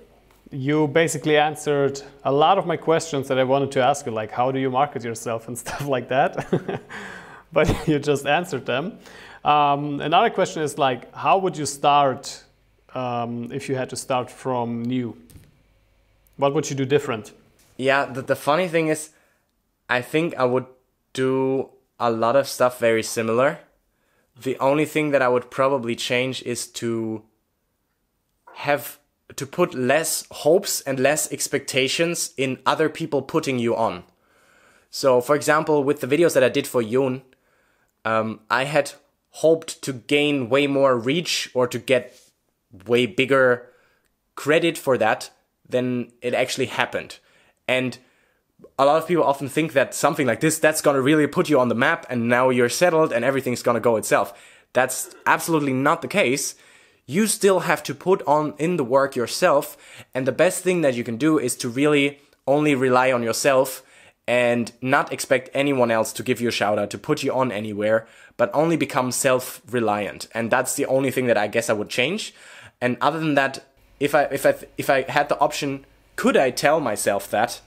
you basically answered a lot of my questions that I wanted to ask you, like how do you market yourself and stuff like that. but you just answered them. Um, another question is like, how would you start um, if you had to start from new? What would you do different? Yeah, the, the funny thing is, I think I would do a lot of stuff very similar. The only thing that I would probably change is to have to put less hopes and less expectations in other people putting you on. So, for example, with the videos that I did for Jon, um, I had hoped to gain way more reach or to get way bigger credit for that than it actually happened. And a lot of people often think that something like this, that's gonna really put you on the map and now you're settled and everything's gonna go itself. That's absolutely not the case you still have to put on in the work yourself. And the best thing that you can do is to really only rely on yourself and not expect anyone else to give you a shout out, to put you on anywhere, but only become self reliant. And that's the only thing that I guess I would change. And other than that, if I, if I, if I had the option, could I tell myself that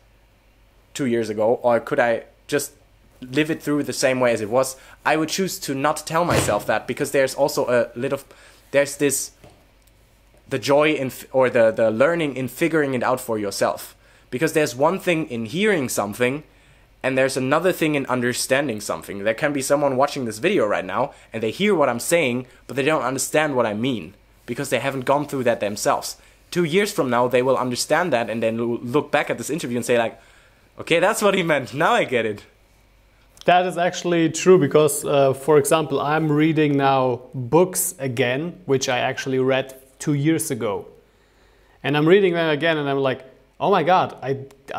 two years ago, or could I just live it through the same way as it was? I would choose to not tell myself that because there's also a little there's this the joy in or the the learning in figuring it out for yourself. Because there's one thing in hearing something and there's another thing in understanding something. There can be someone watching this video right now and they hear what i'm saying but they don't understand what i mean because they haven't gone through that themselves two years from now they will understand that and then look back at this interview and say like okay that's what he meant now i get it That is actually true because, uh, for example, I'm reading now books again, which I actually read two years ago. And I'm reading them again and I'm like, oh my God, I,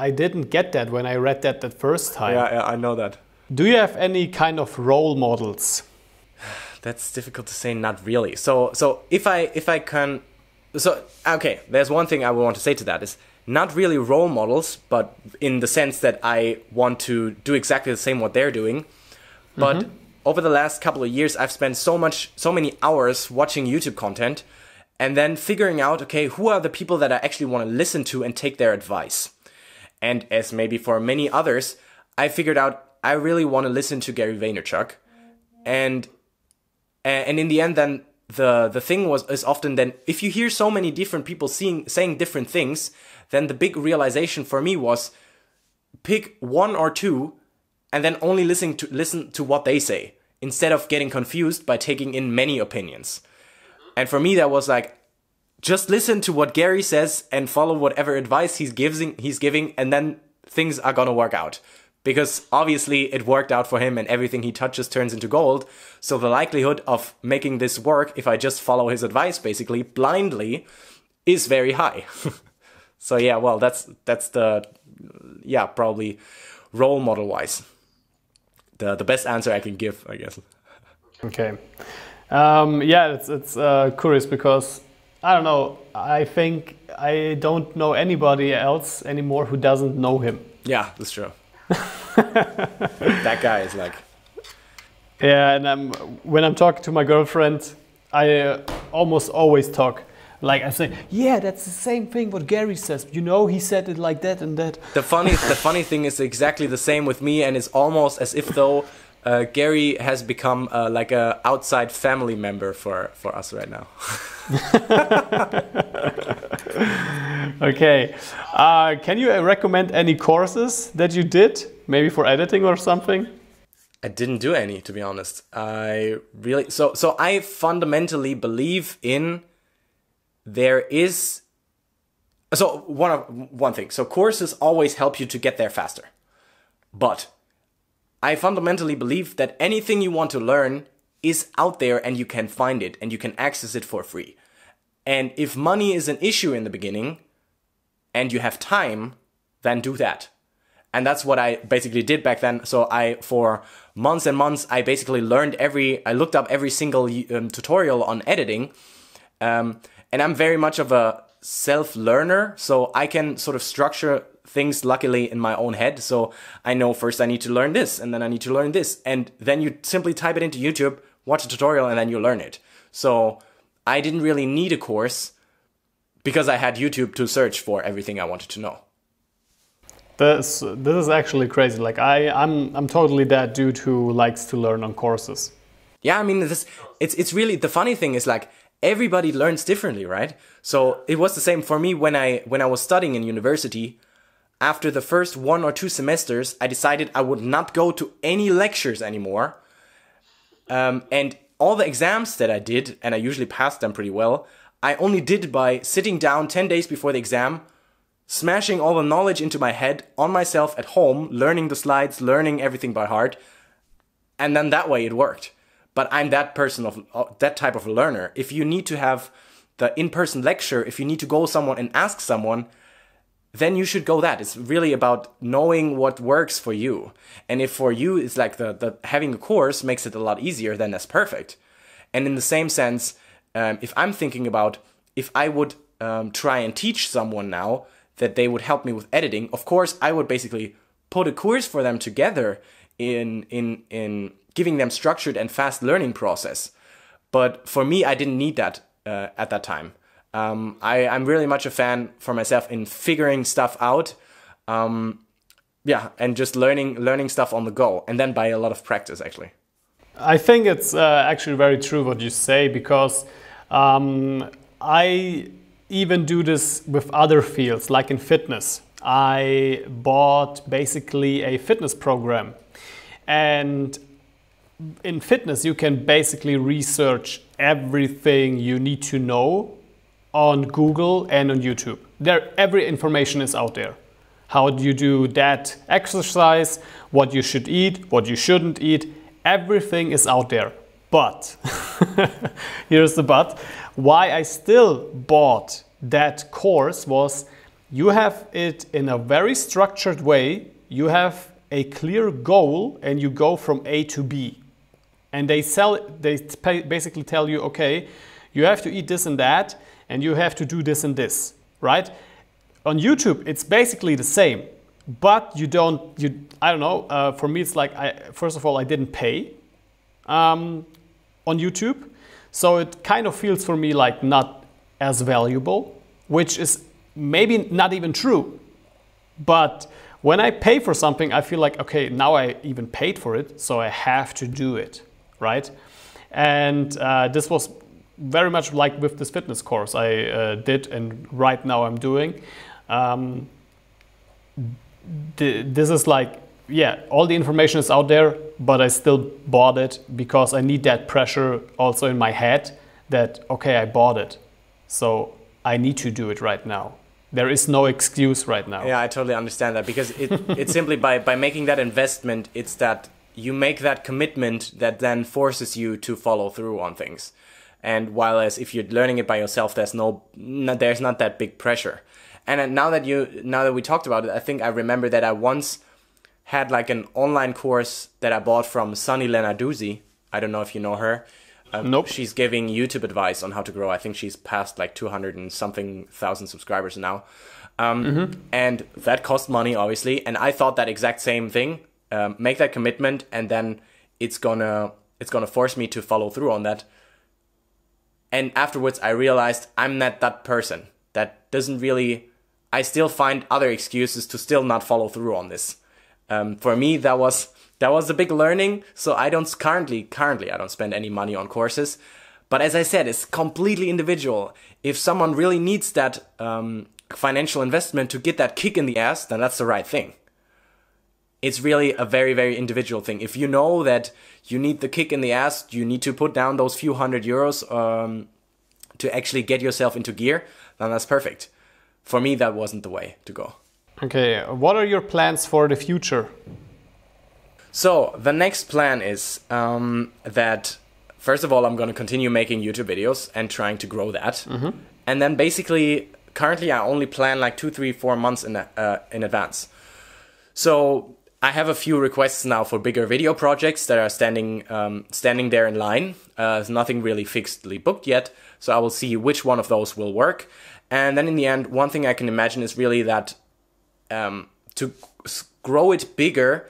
I didn't get that when I read that the first time. Yeah, yeah, I know that. Do you have any kind of role models? That's difficult to say. Not really. So, so if I if I can, so okay. There's one thing I would want to say to that is not really role models, but in the sense that I want to do exactly the same what they're doing. But mm-hmm. over the last couple of years, I've spent so much, so many hours watching YouTube content, and then figuring out, okay, who are the people that I actually want to listen to and take their advice. And as maybe for many others, I figured out I really want to listen to Gary Vaynerchuk, and Uh, and in the end, then the the thing was is often then if you hear so many different people seeing saying different things, then the big realization for me was pick one or two, and then only listen to listen to what they say instead of getting confused by taking in many opinions. And for me, that was like just listen to what Gary says and follow whatever advice he's giving he's giving, and then things are gonna work out because obviously it worked out for him and everything he touches turns into gold. So the likelihood of making this work if I just follow his advice basically blindly is very high. so yeah, well that's that's the yeah, probably role model wise. The the best answer I can give, I guess. Okay. Um, yeah, it's it's uh, curious because I don't know. I think I don't know anybody else anymore who doesn't know him. Yeah, that's true. that guy is like. Yeah, and I'm, when I'm talking to my girlfriend, I uh, almost always talk. Like I say, yeah, that's the same thing what Gary says. You know, he said it like that and that. The funny, the funny thing is exactly the same with me, and it's almost as if though uh, Gary has become uh, like a outside family member for for us right now. okay, uh, can you recommend any courses that you did, maybe for editing or something? I didn't do any, to be honest. I really so so I fundamentally believe in there is so one of one thing. So courses always help you to get there faster, but I fundamentally believe that anything you want to learn is out there and you can find it and you can access it for free. And if money is an issue in the beginning and you have time, then do that. And that's what I basically did back then. So I, for months and months, I basically learned every, I looked up every single um, tutorial on editing. Um, and I'm very much of a self learner. So I can sort of structure things luckily in my own head. So I know first I need to learn this and then I need to learn this. And then you simply type it into YouTube, watch a tutorial, and then you learn it. So I didn't really need a course because I had YouTube to search for everything I wanted to know. This this is actually crazy. Like I I'm I'm totally that dude who likes to learn on courses. Yeah, I mean this it's it's really the funny thing is like everybody learns differently, right? So it was the same for me when I when I was studying in university after the first one or two semesters, I decided I would not go to any lectures anymore. Um, and all the exams that I did, and I usually passed them pretty well, I only did by sitting down 10 days before the exam, smashing all the knowledge into my head on myself at home, learning the slides, learning everything by heart. And then that way it worked. But I'm that person of uh, that type of learner. If you need to have the in-person lecture, if you need to go someone and ask someone, then you should go that. It's really about knowing what works for you. And if for you it's like the, the having a course makes it a lot easier, then that's perfect. And in the same sense, um, if I'm thinking about if I would um, try and teach someone now that they would help me with editing, of course I would basically put a course for them together in in in giving them structured and fast learning process. But for me, I didn't need that uh, at that time. Um, I, I'm really much a fan for myself in figuring stuff out. Um, yeah, and just learning learning stuff on the go, and then by a lot of practice, actually. I think it's uh, actually very true what you say because um, I even do this with other fields, like in fitness. I bought basically a fitness program, and in fitness, you can basically research everything you need to know on Google and on YouTube. There, every information is out there. how do you do that exercise, what you should eat, what you shouldn't eat. Everything is out there. But, here's the but, why I still bought that course was you have it in a very structured way. You have a clear goal and you go from A to B. And they sell they basically tell you, okay, you have to eat this and that and you have to do this and this, right? On YouTube, it's basically the same, but you don't you I don't know. Uh, for me, it's like I first of all I didn't pay um, on YouTube, so it kind of feels for me like not as valuable, which is maybe not even true. But when I pay for something, I feel like, okay, now I even paid for it, so I have to do it, right? And uh, this was very much like with this fitness course I uh, did and right now I'm doing. Um, th this is like, yeah, all the information is out there, but I still bought it because I need that pressure also in my head that, okay, I bought it. So I need to do it right now. There is no excuse right now. Yeah, I totally understand that because it, it's simply by, by making that investment, it's that you make that commitment that then forces you to follow through on things. And while as if you're learning it by yourself, there's no, no there's not that big pressure. And now that you now that we talked about it, I think I remember that I once had like an online course that I bought from Sunny Lenarduzzi. I don't know if you know her. Um, nope. She's giving YouTube advice on how to grow. I think she's past like 200 and something thousand subscribers now. Um, mm-hmm. And that cost money, obviously. And I thought that exact same thing. Um, make that commitment, and then it's gonna it's gonna force me to follow through on that. And afterwards, I realized I'm not that person. That doesn't really. I still find other excuses to still not follow through on this. Um, for me, that was that was a big learning. So I don't currently, currently, I don't spend any money on courses. But as I said, it's completely individual. If someone really needs that um, financial investment to get that kick in the ass, then that's the right thing. It's really a very, very individual thing. If you know that you need the kick in the ass, you need to put down those few hundred euros um, to actually get yourself into gear, then that's perfect. For me, that wasn't the way to go. Okay, what are your plans for the future? So the next plan is um, that first of all, I'm going to continue making YouTube videos and trying to grow that, mm-hmm. and then basically, currently, I only plan like two, three, four months in uh, in advance. So I have a few requests now for bigger video projects that are standing um, standing there in line. Uh, nothing really fixedly booked yet, so I will see which one of those will work. And then in the end, one thing I can imagine is really that um, to grow it bigger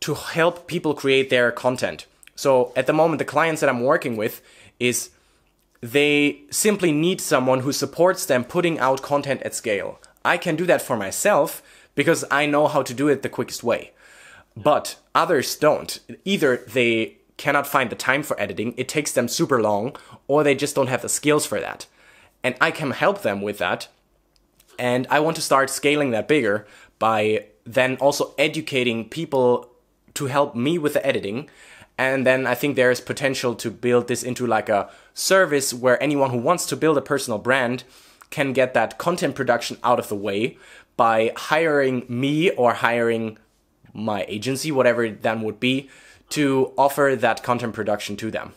to help people create their content. So at the moment, the clients that I'm working with is they simply need someone who supports them putting out content at scale. I can do that for myself because I know how to do it the quickest way. But others don't. Either they cannot find the time for editing, it takes them super long, or they just don't have the skills for that. And I can help them with that. And I want to start scaling that bigger by then also educating people to help me with the editing. And then I think there is potential to build this into like a service where anyone who wants to build a personal brand can get that content production out of the way by hiring me or hiring my agency, whatever it then would be, to offer that content production to them.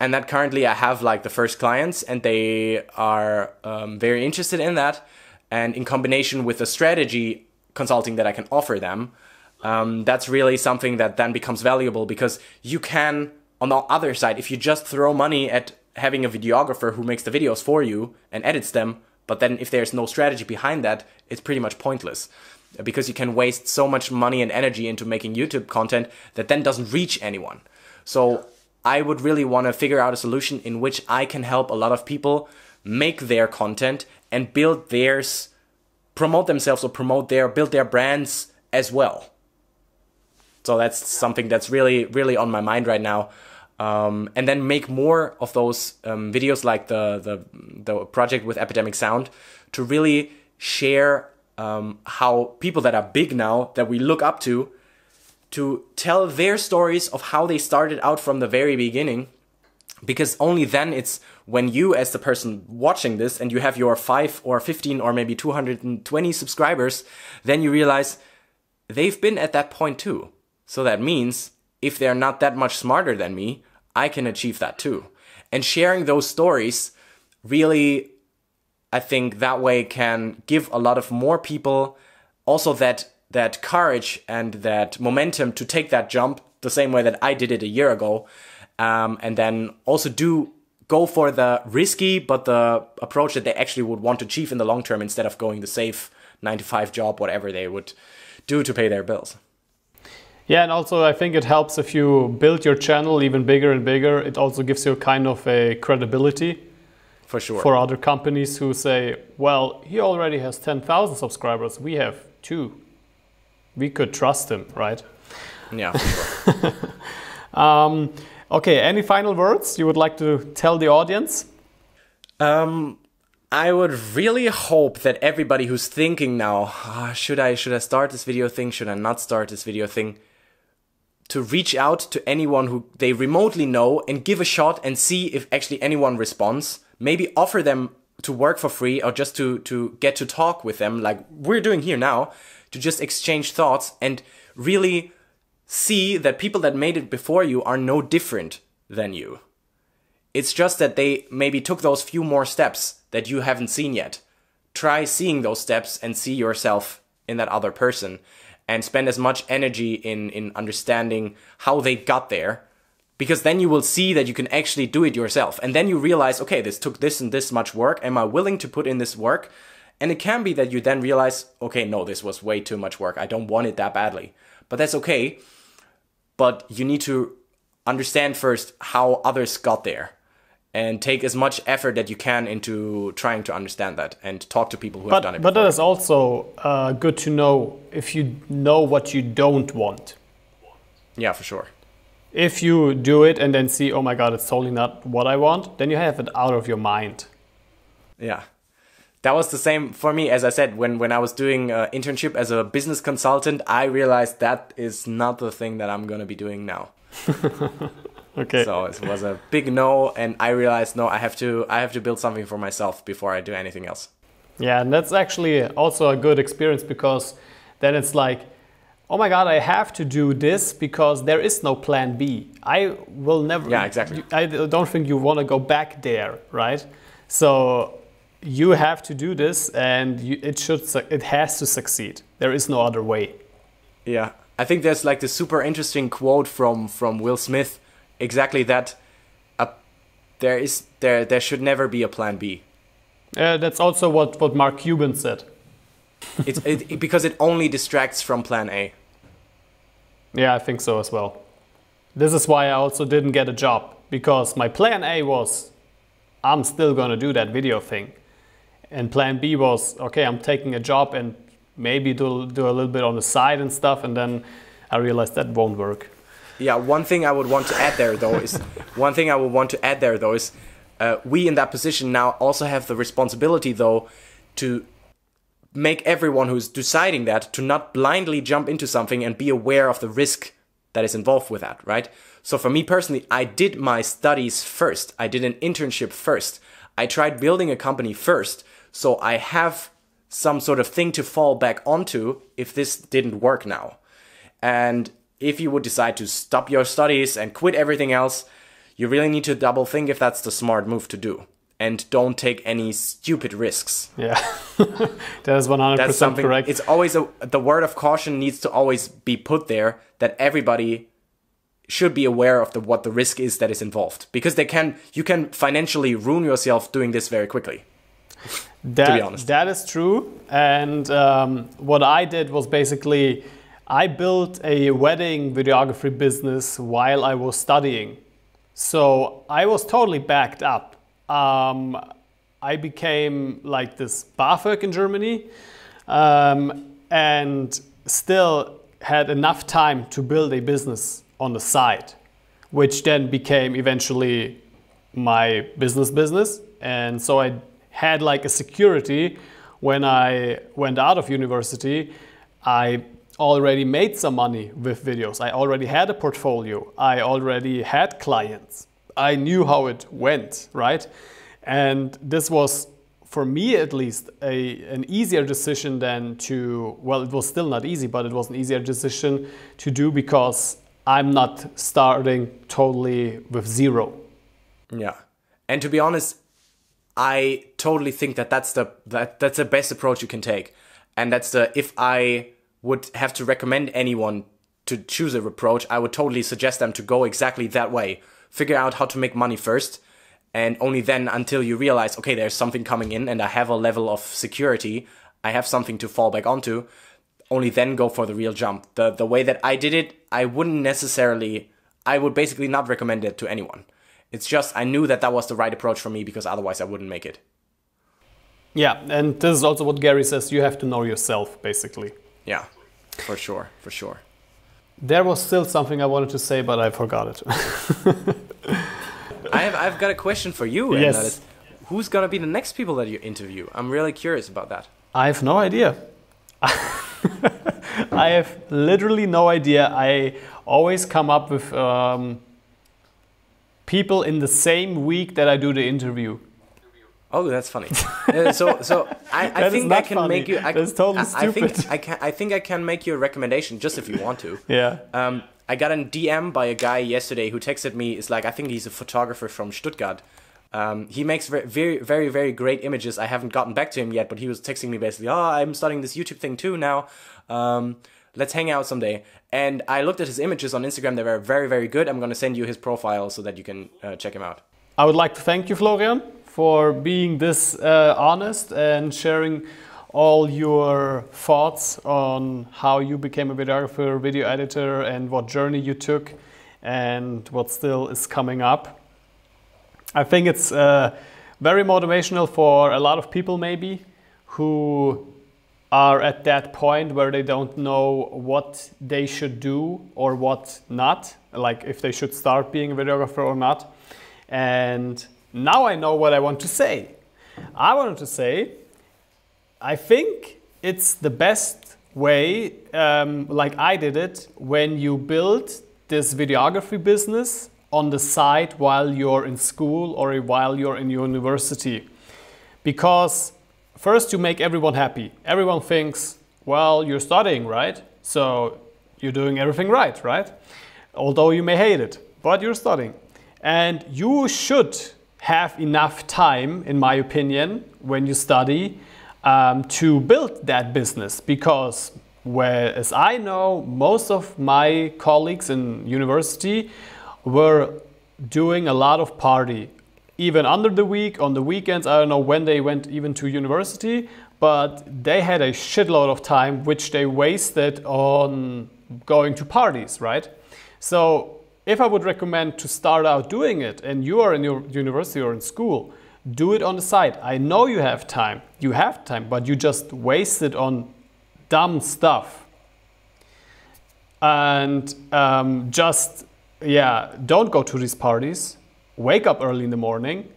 And that currently I have like the first clients and they are um, very interested in that. And in combination with the strategy consulting that I can offer them, um, that's really something that then becomes valuable because you can, on the other side, if you just throw money at having a videographer who makes the videos for you and edits them, but then if there's no strategy behind that, it's pretty much pointless because you can waste so much money and energy into making YouTube content that then doesn't reach anyone. So I would really want to figure out a solution in which I can help a lot of people make their content and build theirs, promote themselves or promote their, build their brands as well. So that's something that's really, really on my mind right now. Um, and then make more of those um, videos like the, the, the project with Epidemic Sound to really share um, how people that are big now that we look up to to tell their stories of how they started out from the very beginning. Because only then it's when you as the person watching this and you have your 5 or 15 or maybe 220 subscribers then you realize they've been at that point too. So that means if they're not that much smarter than me i can achieve that too. And sharing those stories really i think that way can give a lot of more people also that that courage and that momentum to take that jump the same way that i did it a year ago um, and then also do go for the risky but the approach that they actually would want to achieve in the long term instead of going the safe 9 to 5 job whatever they would do to pay their bills yeah and also i think it helps if you build your channel even bigger and bigger it also gives you a kind of a credibility for sure for other companies who say well he already has 10,000 subscribers we have 2 we could trust him right yeah sure. um, Okay, any final words you would like to tell the audience? Um, I would really hope that everybody who's thinking now, oh, should I should I start this video thing? Should I not start this video thing? To reach out to anyone who they remotely know and give a shot and see if actually anyone responds. Maybe offer them to work for free or just to to get to talk with them like we're doing here now to just exchange thoughts and really see that people that made it before you are no different than you. It's just that they maybe took those few more steps that you haven't seen yet. Try seeing those steps and see yourself in that other person and spend as much energy in, in understanding how they got there. Because then you will see that you can actually do it yourself. And then you realize, okay, this took this and this much work. Am I willing to put in this work? And it can be that you then realize, okay, no, this was way too much work. I don't want it that badly. But that's okay but you need to understand first how others got there and take as much effort that you can into trying to understand that and talk to people who but, have done it but before. that is also uh, good to know if you know what you don't want. Yeah for sure. If you do it and then see oh my god it's totally not what i want then you have it out of your mind. Yeah. That was the same for me as i said when when i was doing uh, internship as a business consultant i realized that is not the thing that i'm going to be doing now okay. So it was a big no and i realized no i have to i have to build something for myself before i do anything else. Yeah and that's actually also a good experience because then it's like oh my god i have to do this because there is no plan b. I will never yeah exactly. i don't think you want to go back there right? So you have to do this and you, it should it has to succeed. There is no other way. Yeah. I think there's like this super interesting quote from from will smith exactly that uh, there is there there should never be a plan b uh, that's also what what mark cuban said it's it, because it only distracts from plan a yeah i think so as well this is why i also didn't get a job because my plan a was i'm still going to do that video thing and plan B was, okay, I'm taking a job and maybe do, do a little bit on the side and stuff. And then I realized that won't work. Yeah, one thing I would want to add there though is one thing I would want to add there though is uh, we in that position now also have the responsibility though to make everyone who's deciding that to not blindly jump into something and be aware of the risk that is involved with that, right? So for me personally, I did my studies first. I did an internship first. I tried building a company first so I have some sort of thing to fall back onto if this didn't work now. And if you would decide to stop your studies and quit everything else, you really need to double think if that's the smart move to do. And don't take any stupid risks. Yeah, that is 100% that's something, correct. It's always a, the word of caution needs to always be put there that everybody should be aware of the what the risk is that is involved because they can you can financially ruin yourself doing this very quickly. That, to be honest. That is true. And um, what I did was basically I built a wedding videography business while I was studying. So I was totally backed up. Um, I became like this BAföG in Germany um, and still had enough time to build a business on the side, which then became eventually my business business. And so I had like a security when I went out of university. I already made some money with videos. I already had a portfolio. I already had clients. I knew how it went, right? And this was for me at least a an easier decision than to well it was still not easy but it was an easier decision to do because i'm not starting totally with zero yeah and to be honest i totally think that that's the that that's the best approach you can take and that's the if i would have to recommend anyone to choose a approach i would totally suggest them to go exactly that way. Figure out how to make money first and only then until you realize okay there's something coming in and i have a level of security i have something to fall back onto only then go for the real jump. The the way that i did it i wouldn't necessarily i would basically not recommend it to anyone. It's just i knew that that was the right approach for me because otherwise i wouldn't make it. Yeah and this is also what gary says you have to know yourself basically yeah for sure for sure there was still something i wanted to say but i forgot it I have I've got a question for you. Yes. And that is, who's gonna be the next people that you interview? I'm really curious about that. I have no idea. I have literally no idea. I always come up with um, people in the same week that I do the interview. Oh, that's funny. uh, so, so I, I think I can funny. make you. I, that's totally I, stupid. I think I can. I think I can make you a recommendation just if you want to. Yeah. Um, I got a DM by a guy yesterday who texted me. It's like I think he's a photographer from Stuttgart. Um, he makes very, very, very great images. I haven't gotten back to him yet, but he was texting me basically, "Oh, I'm starting this YouTube thing too now. Um, let's hang out someday." And I looked at his images on Instagram. They were very, very good. I'm gonna send you his profile so that you can uh, check him out. I would like to thank you, Florian, for being this uh, honest and sharing all your thoughts on how you became a videographer, video editor, and what journey you took, and what still is coming up. I think it's uh, very motivational for a lot of people, maybe, who are at that point where they don't know what they should do or what not, like if they should start being a videographer or not. And now I know what I want to say. I wanted to say I think it's the best way, um, like I did it, when you build this videography business on the side while you're in school or while you're in university. Because first you make everyone happy. Everyone thinks, well, you're studying, right? So you're doing everything right, right? Although you may hate it, but you're studying. And you should have enough time, in my opinion, when you study um, to build that business. Because whereas I know most of my colleagues in university were doing a lot of party even under the week on the weekends I don't know when they went even to university but they had a shitload of time which they wasted on going to parties right? So if I would recommend to start out doing it and you are in your university or in school do it on the side. I know you have time. You have time, but you just waste it on dumb stuff. And um, just, yeah, don't go to these parties. Wake up early in the morning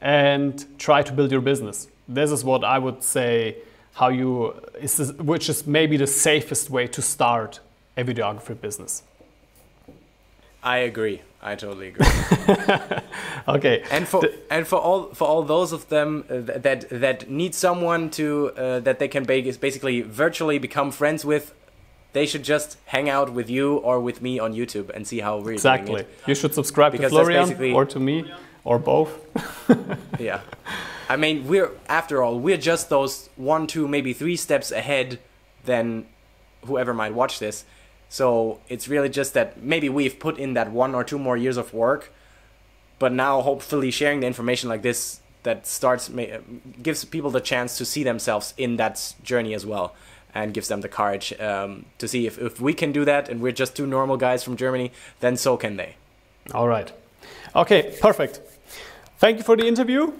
and try to build your business. This is what I would say how you, is which is maybe the safest way to start a videography business. I agree. I totally agree. okay. And for the, and for all for all those of them uh, that that need someone to uh, that they can basically virtually become friends with, they should just hang out with you or with me on YouTube and see how we're exactly. doing it. You should subscribe because to Florian or to me or both. yeah. I mean, we're after all, we're just those one, two, maybe three steps ahead than whoever might watch this. So it's really just that maybe we've put in that one or two more years of work, but now hopefully sharing the information like this that starts gives people the chance to see themselves in that journey as well and gives them the courage um, to see if, if we can do that and we're just two normal guys from Germany, then so can they. All right. Okay, perfect. Thank you for the interview.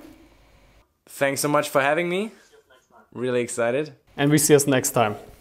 Thanks so much for having me. Really excited. And we see us next time.